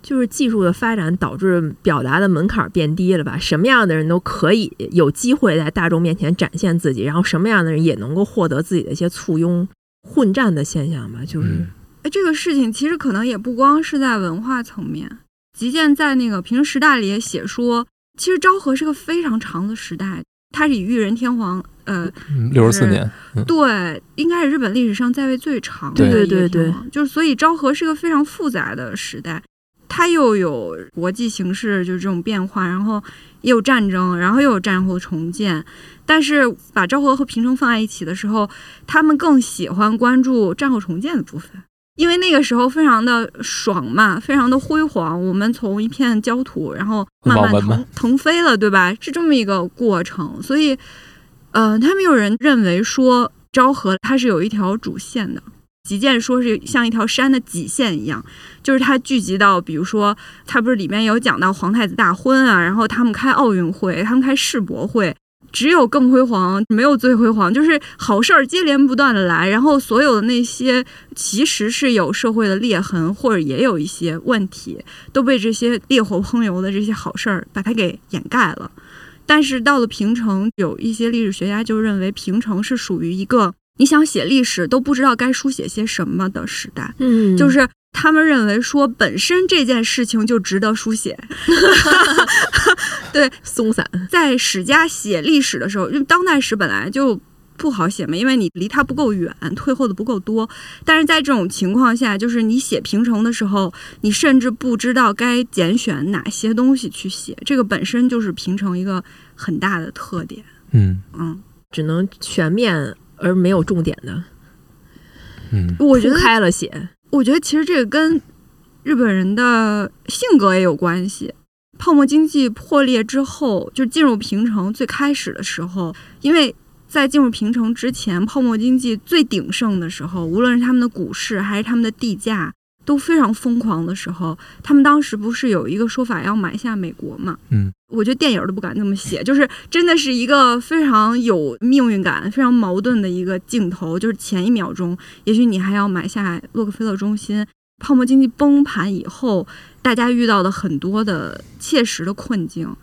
就是技术的发展导致表达的门槛变低了吧？什么样的人都可以有机会在大众面前展现自己，然后什么样的人也能够获得自己的一些簇拥、混战的现象吧？就是、嗯哎，这个事情其实可能也不光是在文化层面。吉健在那个《平成时代》里也写说，其实昭和是个非常长的时代，它是以裕仁天皇，呃，嗯，六十四年，对，应该是日本历史上在位最长的对一个对对天皇就是所以昭和是个非常复杂的时代，它又有国际形势就是这种变化，然后也有战争，然后又有战后重建。但是把昭和和平成放在一起的时候，他们更喜欢关注战后重建的部分。因为那个时候非常的爽嘛，非常的辉煌，我们从一片焦土，然后慢慢腾腾飞了，对吧？是这么一个过程，所以，呃，他们有人认为说昭和它是有一条主线的，吉健说是像一条山的脊线一样，就是它聚集到，比如说，它不是里面有讲到皇太子大婚啊，然后他们开奥运会，他们开世博会。只有更辉煌，没有最辉煌，就是好事儿接连不断的来，然后所有的那些其实是有社会的裂痕，或者也有一些问题，都被这些烈火烹油的这些好事儿把它给掩盖了。但是到了平城，有一些历史学家就认为平城是属于一个你想写历史都不知道该书写些什么的时代，嗯，就是他们认为说本身这件事情就值得书写。松散。在史家写历史的时候，因为当代史本来就不好写嘛，因为你离它不够远，退后的不够多。但是在这种情况下，就是你写平城的时候，你甚至不知道该拣选哪些东西去写，这个本身就是平城一个很大的特点。嗯嗯，只能全面而没有重点的，嗯铺我觉得，开了写。我觉得其实这个跟日本人的性格也有关系。泡沫经济破裂之后，就进入平成最开始的时候，因为在进入平成之前，泡沫经济最鼎盛的时候，无论是他们的股市还是他们的地价都非常疯狂的时候，他们当时不是有一个说法要买下美国嘛？嗯，我觉得电影都不敢那么写，就是真的是一个非常有命运感、非常矛盾的一个镜头，就是前一秒钟，也许你还要买下洛克菲勒中心。泡沫经济崩盘以后，大家遇到的很多的切实的困境，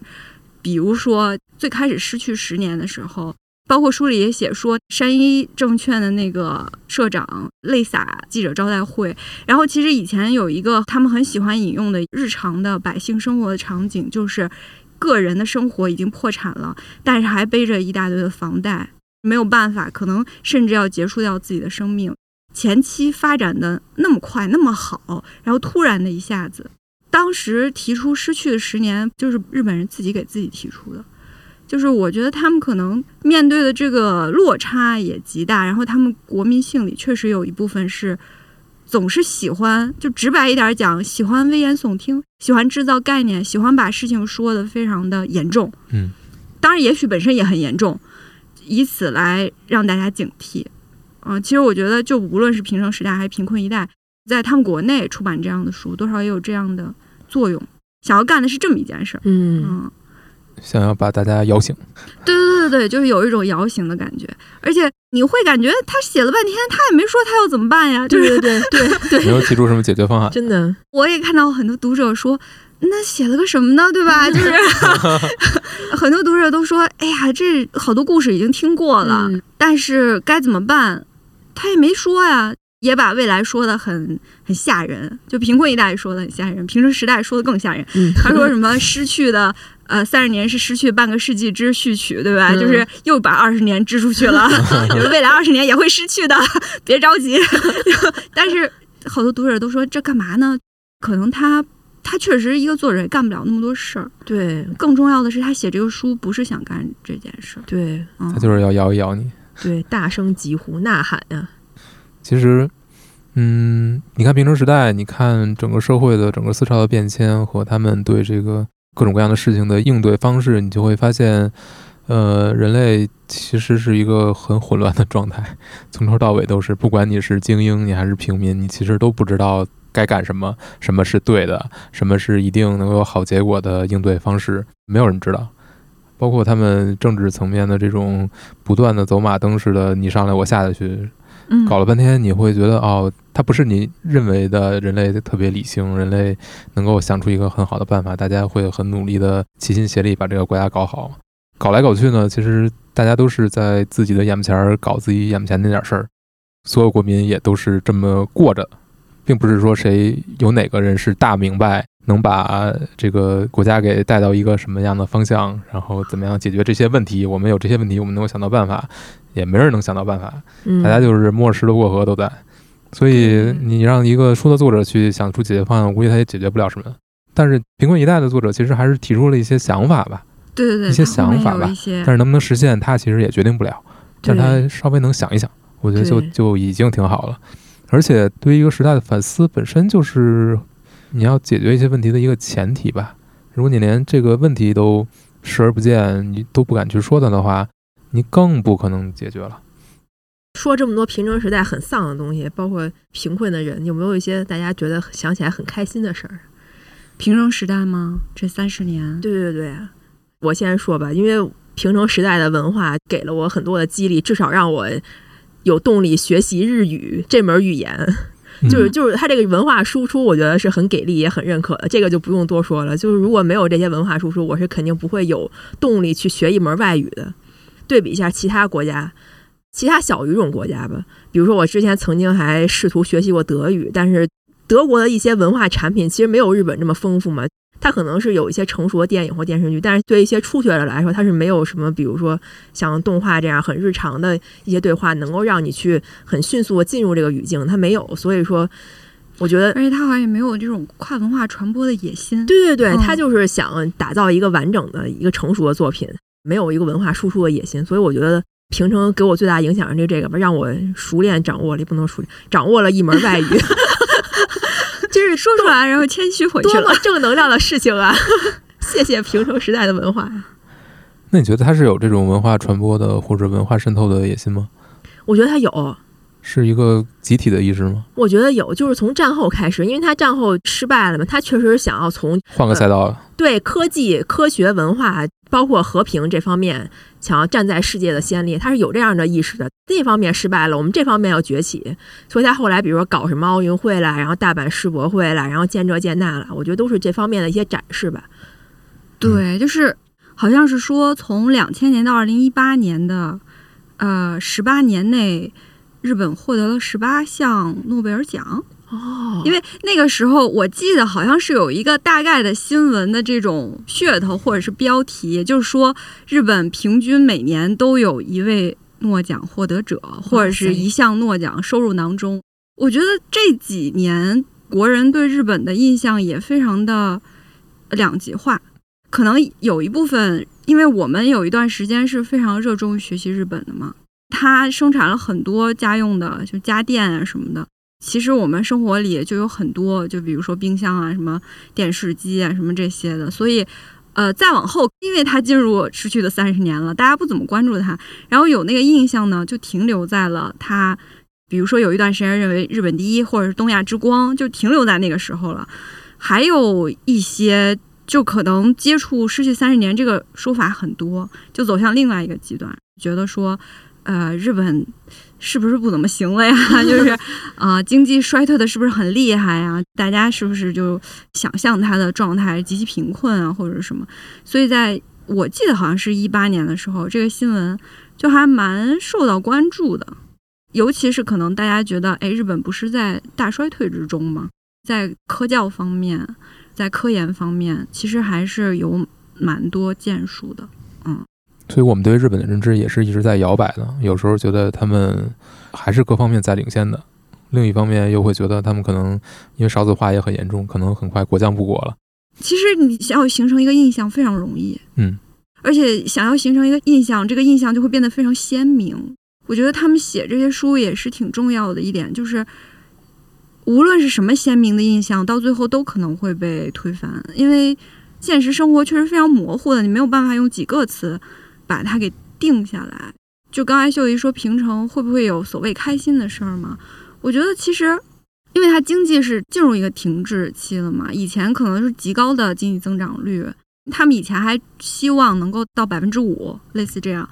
比如说最开始失去十年的时候，包括书里也写说，山一证券的那个社长泪洒记者招待会。然后其实以前有一个他们很喜欢引用的日常的百姓生活的场景，就是个人的生活已经破产了，但是还背着一大堆的房贷，没有办法，可能甚至要结束掉自己的生命。前期发展的那么快那么好，然后突然的一下子，当时提出失去的十年，就是日本人自己给自己提出的。就是我觉得他们可能面对的这个落差也极大，然后他们国民性里确实有一部分是总是喜欢，就直白一点讲，喜欢危言耸听，喜欢制造概念，喜欢把事情说的非常的严重。嗯，当然也许本身也很严重，以此来让大家警惕。嗯、其实我觉得，就无论是平成时代还是贫困一代，在他们国内出版这样的书，多少也有这样的作用。想要干的是这么一件事儿。嗯，嗯。想要把大家摇醒。对对对对，就是有一种摇醒的感觉，而且你会感觉他写了半天，他也没说他要怎么办呀。就是对对对对，没有提出什么解决方案。真的，我也看到很多读者说，那写了个什么呢？对吧？就是 很多读者都说，哎呀，这好多故事已经听过了，嗯但是该怎么办，他也没说呀。也把未来说的很很吓人，就贫困一代说的很吓人，平成时代说的更吓人。嗯，他说什么失去的呃三十年是失去半个世纪之序曲，对吧？嗯就是又把二十年支出去了，就是未来二十年也会失去的，别着急。但是好多读者都说这干嘛呢？可能他他确实一个作者也干不了那么多事儿。对更重要的是，他写这个书不是想干这件事儿。对嗯他就是要咬一咬你。对，大声疾呼呐喊呀，其实，嗯，你看平成时代，你看整个社会的整个思潮的变迁和他们对这个各种各样的事情的应对方式，你就会发现，呃，人类其实是一个很混乱的状态，从头到尾都是，不管你是精英，你还是平民，你其实都不知道该干什么，什么是对的，什么是一定能够有好结果的应对方式，没有人知道。包括他们政治层面的这种不断的走马灯似的，你上来我下去，嗯，搞了半天，你会觉得哦，它不是你认为的人类特别理性，人类能够想出一个很好的办法，大家会很努力的齐心协力把这个国家搞好。搞来搞去呢，其实大家都是在自己的眼巴前儿搞自己眼巴前那点事儿，所有国民也都是这么过着，并不是说谁有哪个人是大明白，能把这个国家给带到一个什么样的方向，然后怎么样解决这些问题。我们有这些问题，我们能够想到办法，也没人能想到办法。嗯，大家就是摸着石头过河都在，所以嗯你让一个书的作者去想出解决方案，我估计他也解决不了什么。但是贫困一代的作者其实还是提出了一些想法吧，对对对，一些想法吧但是能不能实现，他其实也决定不了。但是他稍微能想一想，我觉得就就已经挺好了。而且对于一个时代的反思本身就是你要解决一些问题的一个前提吧。如果你连这个问题都视而不见，你都不敢去说它的话，你更不可能解决了。说这么多平成时代很丧的东西，包括贫困的人，有没有一些大家觉得想起来很开心的事儿？平成时代吗？这三十年，对对对，我先说吧，因为平成时代的文化给了我很多的激励，至少让我有动力学习日语这门语言。就是嗯就是他这个文化输出，我觉得是很给力也很认可的，这个就不用多说了。就是如果没有这些文化输出，我是肯定不会有动力去学一门外语的。对比一下其他国家，其他小语种国家吧，比如说我之前曾经还试图学习过德语，但是德国的一些文化产品其实没有日本这么丰富嘛。它可能是有一些成熟的电影或电视剧，但是对一些初学者来说，它是没有什么，比如说像动画这样很日常的一些对话，能够让你去很迅速的进入这个语境，它没有。所以说，我觉得而且他好像也没有这种跨文化传播的野心。对对对，嗯他就是想打造一个完整的一个成熟的作品，没有一个文化输出的野心，所以我觉得平成给我最大影响是这个吧，让我熟练掌握了，也不能熟练，掌握了一门外语，就是说出来，然后谦虚回去了多么。正能量的事情啊！谢谢平成时代的文化，那你觉得他是有这种文化传播的或者文化渗透的野心吗？我觉得他有。是一个集体的意识吗？我觉得有，就是从战后开始，因为他战后失败了嘛，他确实想要从换个赛道，对科技、科学、文化，包括和平这方面，想要站在世界的先列，他是有这样的意识的。那方面失败了，我们这方面要崛起，所以他后来比如说搞什么奥运会啦，然后大阪世博会啦，然后建这建那了，我觉得都是这方面的一些展示吧。对，就是好像是说从两千年到二零一八年的呃，十八年内日本获得了十八项诺贝尔奖。哦，因为那个时候我记得好像是有一个大概的新闻的这种噱头或者是标题，就是说日本平均每年都有一位诺奖获得者，或者是一项诺奖收入囊中。我觉得这几年国人对日本的印象也非常的两极化，可能有一部分因为我们有一段时间是非常热衷于学习日本的嘛，它生产了很多家用的就家电啊什么的。其实我们生活里就有很多，就比如说冰箱啊、什么电视机啊、什么这些的。所以，呃，再往后，因为它进入失去的三十年了，大家不怎么关注它，然后有那个印象呢，就停留在了它，比如说有一段时间认为日本第一，或者是东亚之光，就停留在那个时候了。还有一些，就可能接触失去三十年这个说法很多，就走向另外一个极端，觉得说，呃，日本。是不是不怎么行了呀？就是啊，经济衰退的是不是很厉害呀？大家是不是就想象他的状态极其贫困啊，或者什么？所以在我记得好像是一八年的时候，这个新闻就还蛮受到关注的。尤其是可能大家觉得，哎，日本不是在大衰退之中吗？在科教方面，在科研方面，其实还是有蛮多建树的。嗯。所以我们对日本的认知也是一直在摇摆的，有时候觉得他们还是各方面在领先的，另一方面又会觉得他们可能因为少子化也很严重，可能很快国将不国了。其实你想要形成一个印象非常容易，嗯，而且想要形成一个印象，这个印象就会变得非常鲜明。我觉得他们写这些书也是挺重要的一点，就是无论是什么鲜明的印象，到最后都可能会被推翻，因为现实生活确实非常模糊的，你没有办法用几个词。把它给定下来。就刚才秀姨说平城会不会有所谓开心的事儿吗？我觉得其实，因为它经济是进入一个停滞期了嘛。以前可能是极高的经济增长率，他们以前还希望能够到百分之五，类似这样。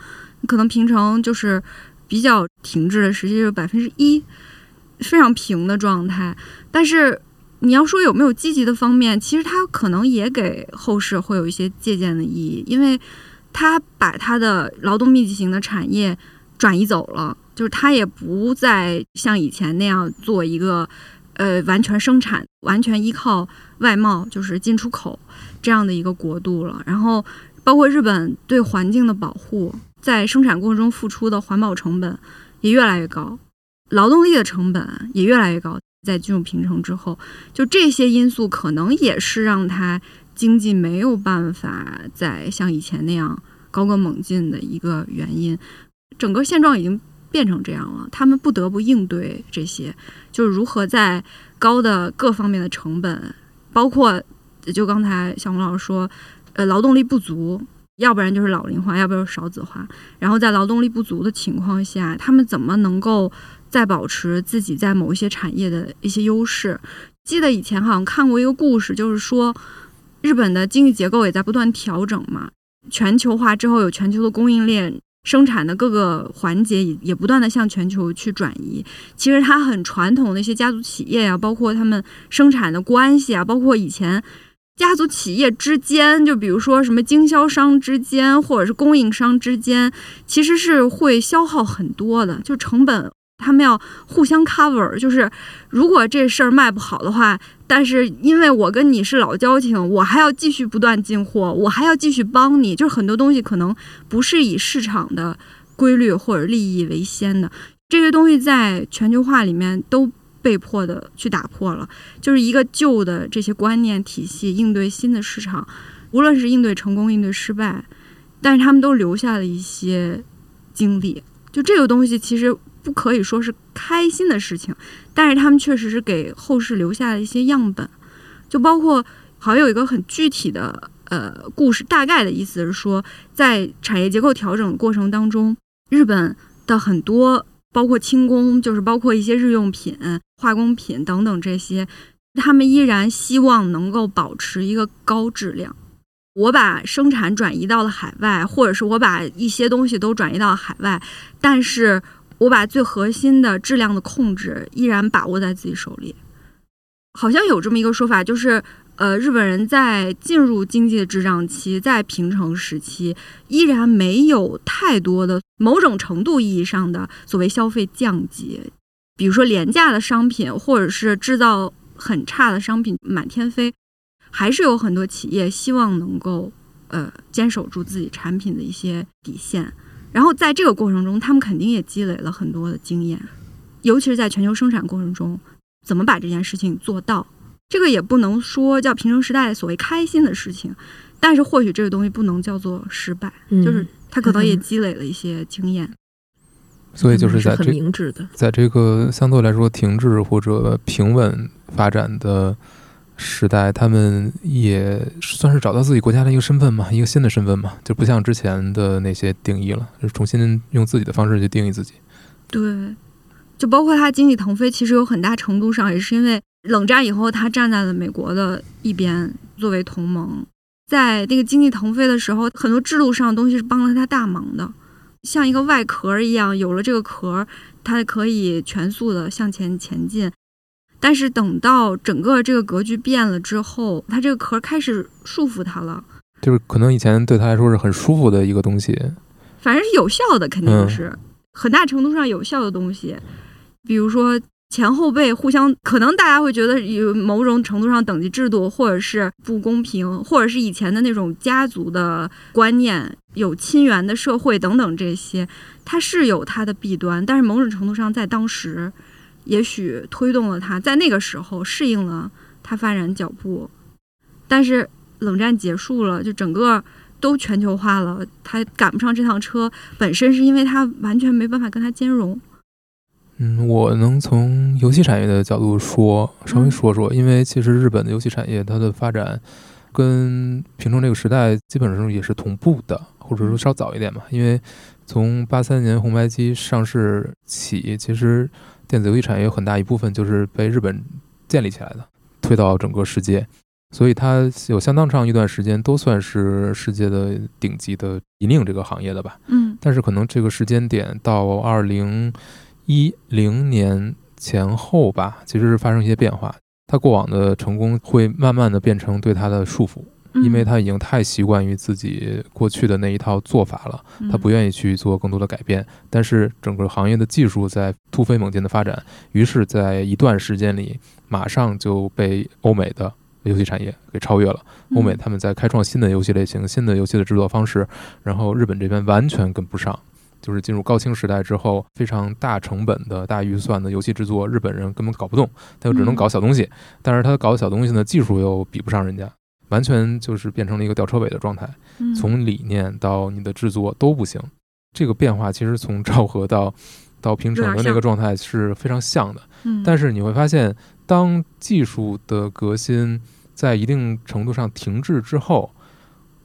可能平城就是比较停滞的，实际是百分之一，非常平的状态。但是你要说有没有积极的方面，其实它可能也给后世会有一些借鉴的意义，因为。他把他的劳动密集型的产业转移走了，就是他也不再像以前那样做一个呃完全生产、完全依靠外贸，就是进出口这样的一个国度了。然后，包括日本对环境的保护，在生产过程中付出的环保成本也越来越高，劳动力的成本也越来越高。在进入平城之后，就这些因素可能也是让他。经济没有办法再像以前那样高歌猛进的一个原因，整个现状已经变成这样了，他们不得不应对这些，就是如何在高的各方面的成本，包括就刚才小红老师说，呃，劳动力不足，要不然就是老龄化，要不然就是少子化，然后在劳动力不足的情况下，他们怎么能够再保持自己在某一些产业的一些优势？记得以前好像看过一个故事，就是说。日本的经济结构也在不断调整嘛，全球化之后有全球的供应链，生产的各个环节也也不断的向全球去转移。其实它很传统的一些家族企业啊，包括他们生产的关系啊，包括以前家族企业之间，就比如说什么经销商之间或者是供应商之间，其实是会消耗很多的，就成本。他们要互相 cover，就是如果这事儿卖不好的话，但是因为我跟你是老交情，我还要继续不断进货，我还要继续帮你，就是很多东西可能不是以市场的规律或者利益为先的，这些东西在全球化里面都被迫的去打破了，就是一个旧的这些观念体系应对新的市场，无论是应对成功应对失败，但是他们都留下了一些经历，就这个东西其实。不可以说是开心的事情，但是他们确实是给后世留下了一些样本，就包括好像有一个很具体的呃故事，大概的意思是说，在产业结构调整过程当中，日本的很多包括轻工，就是包括一些日用品、化工品等等这些，他们依然希望能够保持一个高质量。我把生产转移到了海外，或者是我把一些东西都转移到海外，但是。我把最核心的质量的控制依然把握在自己手里，好像有这么一个说法，就是呃，日本人在进入经济的滞胀期，在平成时期，依然没有太多的某种程度意义上的所谓消费降级，比如说廉价的商品，或者是制造很差的商品满天飞，还是有很多企业希望能够呃坚守住自己产品的一些底线。然后在这个过程中，他们肯定也积累了很多的经验，尤其是在全球生产过程中，怎么把这件事情做到。这个也不能说叫平成时代所谓开心的事情，但是或许这个东西不能叫做失败，嗯就是他可能也积累了一些经验。所以就是在很这明智的。在这个相对来说停滞或者平稳发展的时代，他们也算是找到自己国家的一个身份嘛，一个新的身份嘛，就不像之前的那些定义了，就重新用自己的方式去定义自己。对，就包括他经济腾飞，其实有很大程度上也是因为冷战以后，他站在了美国的一边作为同盟，在那个经济腾飞的时候，很多制度上的东西是帮了他大忙的，像一个外壳一样，有了这个壳，它可以全速的向前前进。但是等到整个这个格局变了之后，它这个壳开始束缚它了。就是可能以前对他来说是很舒服的一个东西，反正是有效的，肯定嗯是、很大程度上有效的东西。比如说前后辈互相，可能大家会觉得有某种程度上等级制度，或者是不公平，或者是以前的那种家族的观念，有亲缘的社会等等这些，它是有它的弊端，但是某种程度上在当时，也许推动了它在那个时候适应了它发展脚步，但是冷战结束了，就整个都全球化了，它赶不上这趟车，本身是因为它完全没办法跟它兼容。嗯，我能从游戏产业的角度说，稍微嗯说说，因为其实日本的游戏产业它的发展跟平成这个时代基本上也是同步的，或者说稍早一点嘛。因为从八三年红白机上市起，其实电子游戏产业有很大一部分就是被日本建立起来的，推到整个世界，所以它有相当长一段时间都算是世界的顶级的引领这个行业的吧。嗯但是可能这个时间点到二零一零年前后吧，其实是发生一些变化。它过往的成功会慢慢的变成对它的束缚，嗯因为他已经太习惯于自己过去的那一套做法了，他不愿意去做更多的改变。但是整个行业的技术在突飞猛进的发展，于是，在一段时间里，马上就被欧美的游戏产业给超越了。欧美嗯他们在开创新的游戏类型、新的游戏的制作方式，然后日本这边完全跟不上。就是进入高清时代之后，非常大成本的大预算的游戏制作，日本人根本搞不动，他就只能搞小东西。但是他搞小东西呢，技术又比不上人家，完全就是变成了一个吊车尾的状态。嗯从理念到你的制作都不行。这个变化其实从昭和到 到平成的那个状态是非常像的。嗯但是你会发现，当技术的革新在一定程度上停滞之后，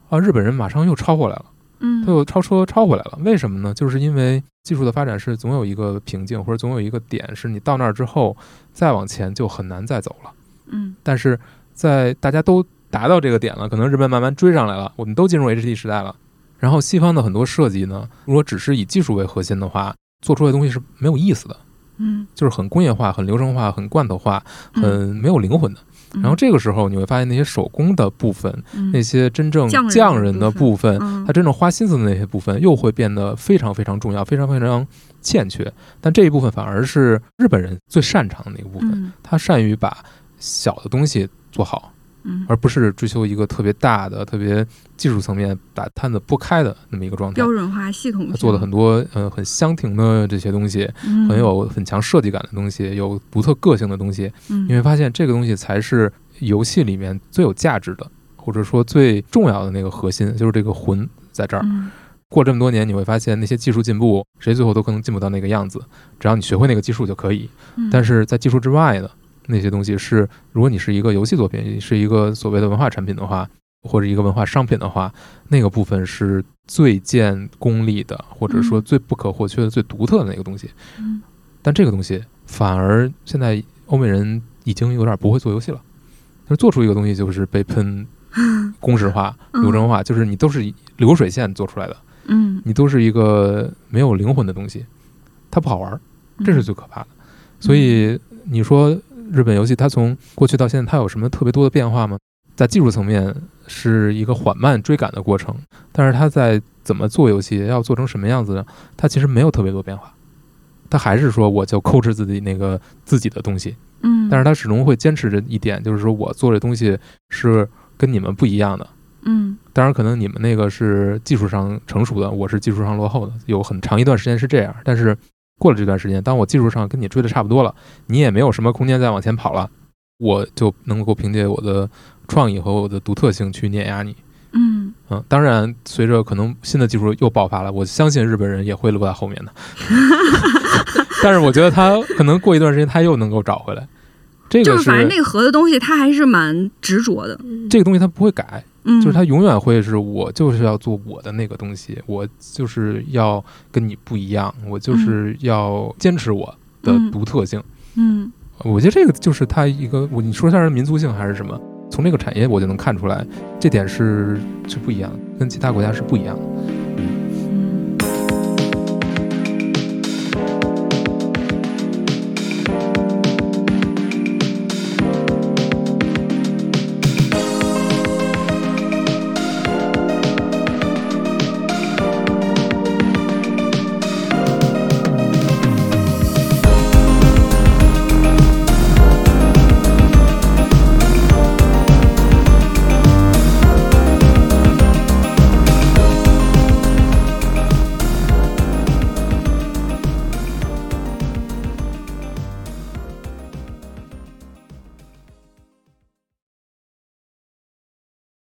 啊，日本人马上又超过来了，嗯他又超车超回来了。为什么呢？就是因为技术的发展是总有一个瓶颈，或者总有一个点，是你到那儿之后再往前就很难再走了。嗯但是在大家都达到这个点了，可能日本慢慢追上来了，我们都进入 HD 时代了。然后西方的很多设计呢，如果只是以技术为核心的话，做出来的东西是没有意思的，嗯就是很工业化、很流程化、很罐头化、嗯很没有灵魂的。然后这个时候你会发现，那些手工的部分，嗯那些真正匠人的部部分，嗯他真正花心思的那些部分，又会变得非常非常重要，非常非常欠缺。但这一部分反而是日本人最擅长的那个部分，嗯他善于把小的东西做好。嗯而不是追求一个特别大的、特别技术层面把摊子拨开的那么一个状态。标准化系统他做了很多呃很香甜的这些东西，嗯很有很强设计感的东西，有独特个性的东西。嗯你会发现这个东西才是游戏里面最有价值的，或者说最重要的那个核心，就是这个魂在这儿。嗯过这么多年，你会发现那些技术进步，谁最后都可能进不到那个样子，只要你学会那个技术就可以。嗯但是在技术之外的那些东西是，如果你是一个游戏作品，是一个所谓的文化产品的话，或者一个文化商品的话，那个部分是最见功力的，或者说嗯。最不可或缺的、最独特的那个东西。嗯。但这个东西反而现在欧美人已经有点不会做游戏了，就是做出一个东西就是被喷 公式化、嗯。流程化，就是你都是流水线做出来的，嗯，你都是一个没有灵魂的东西，它不好玩。这是最可怕的。所以你说日本游戏它从过去到现在，它有什么特别多的变化吗？在技术层面是一个缓慢追赶的过程，但是它在怎么做游戏，要做成什么样子，它其实没有特别多变化。它还是说我就抠制自己那个自己的东西，嗯，但是它始终会坚持着一点，就是说我做这东西是跟你们不一样的。嗯当然，可能你们那个是技术上成熟的，我是技术上落后的，有很长一段时间是这样。但是过了这段时间，当我技术上跟你追的差不多了，你也没有什么空间再往前跑了，我就能够凭借我的创意和我的独特性去碾压你。嗯嗯，当然，随着可能新的技术又爆发了，我相信日本人也会落在后面的。但是我觉得他可能过一段时间他又能够找回来。这个就是反正那个核的东西，他还是蛮执着的。这个东西他不会改，嗯，就是他永远会是我就是要做我的那个东西，我就是要跟你不一样，我就是要坚持我的嗯独特性。嗯我觉得这个就是他一个，我你说它是民族性还是什么？从这个产业我就能看出来，这点是是不一样的，跟其他国家是不一样的。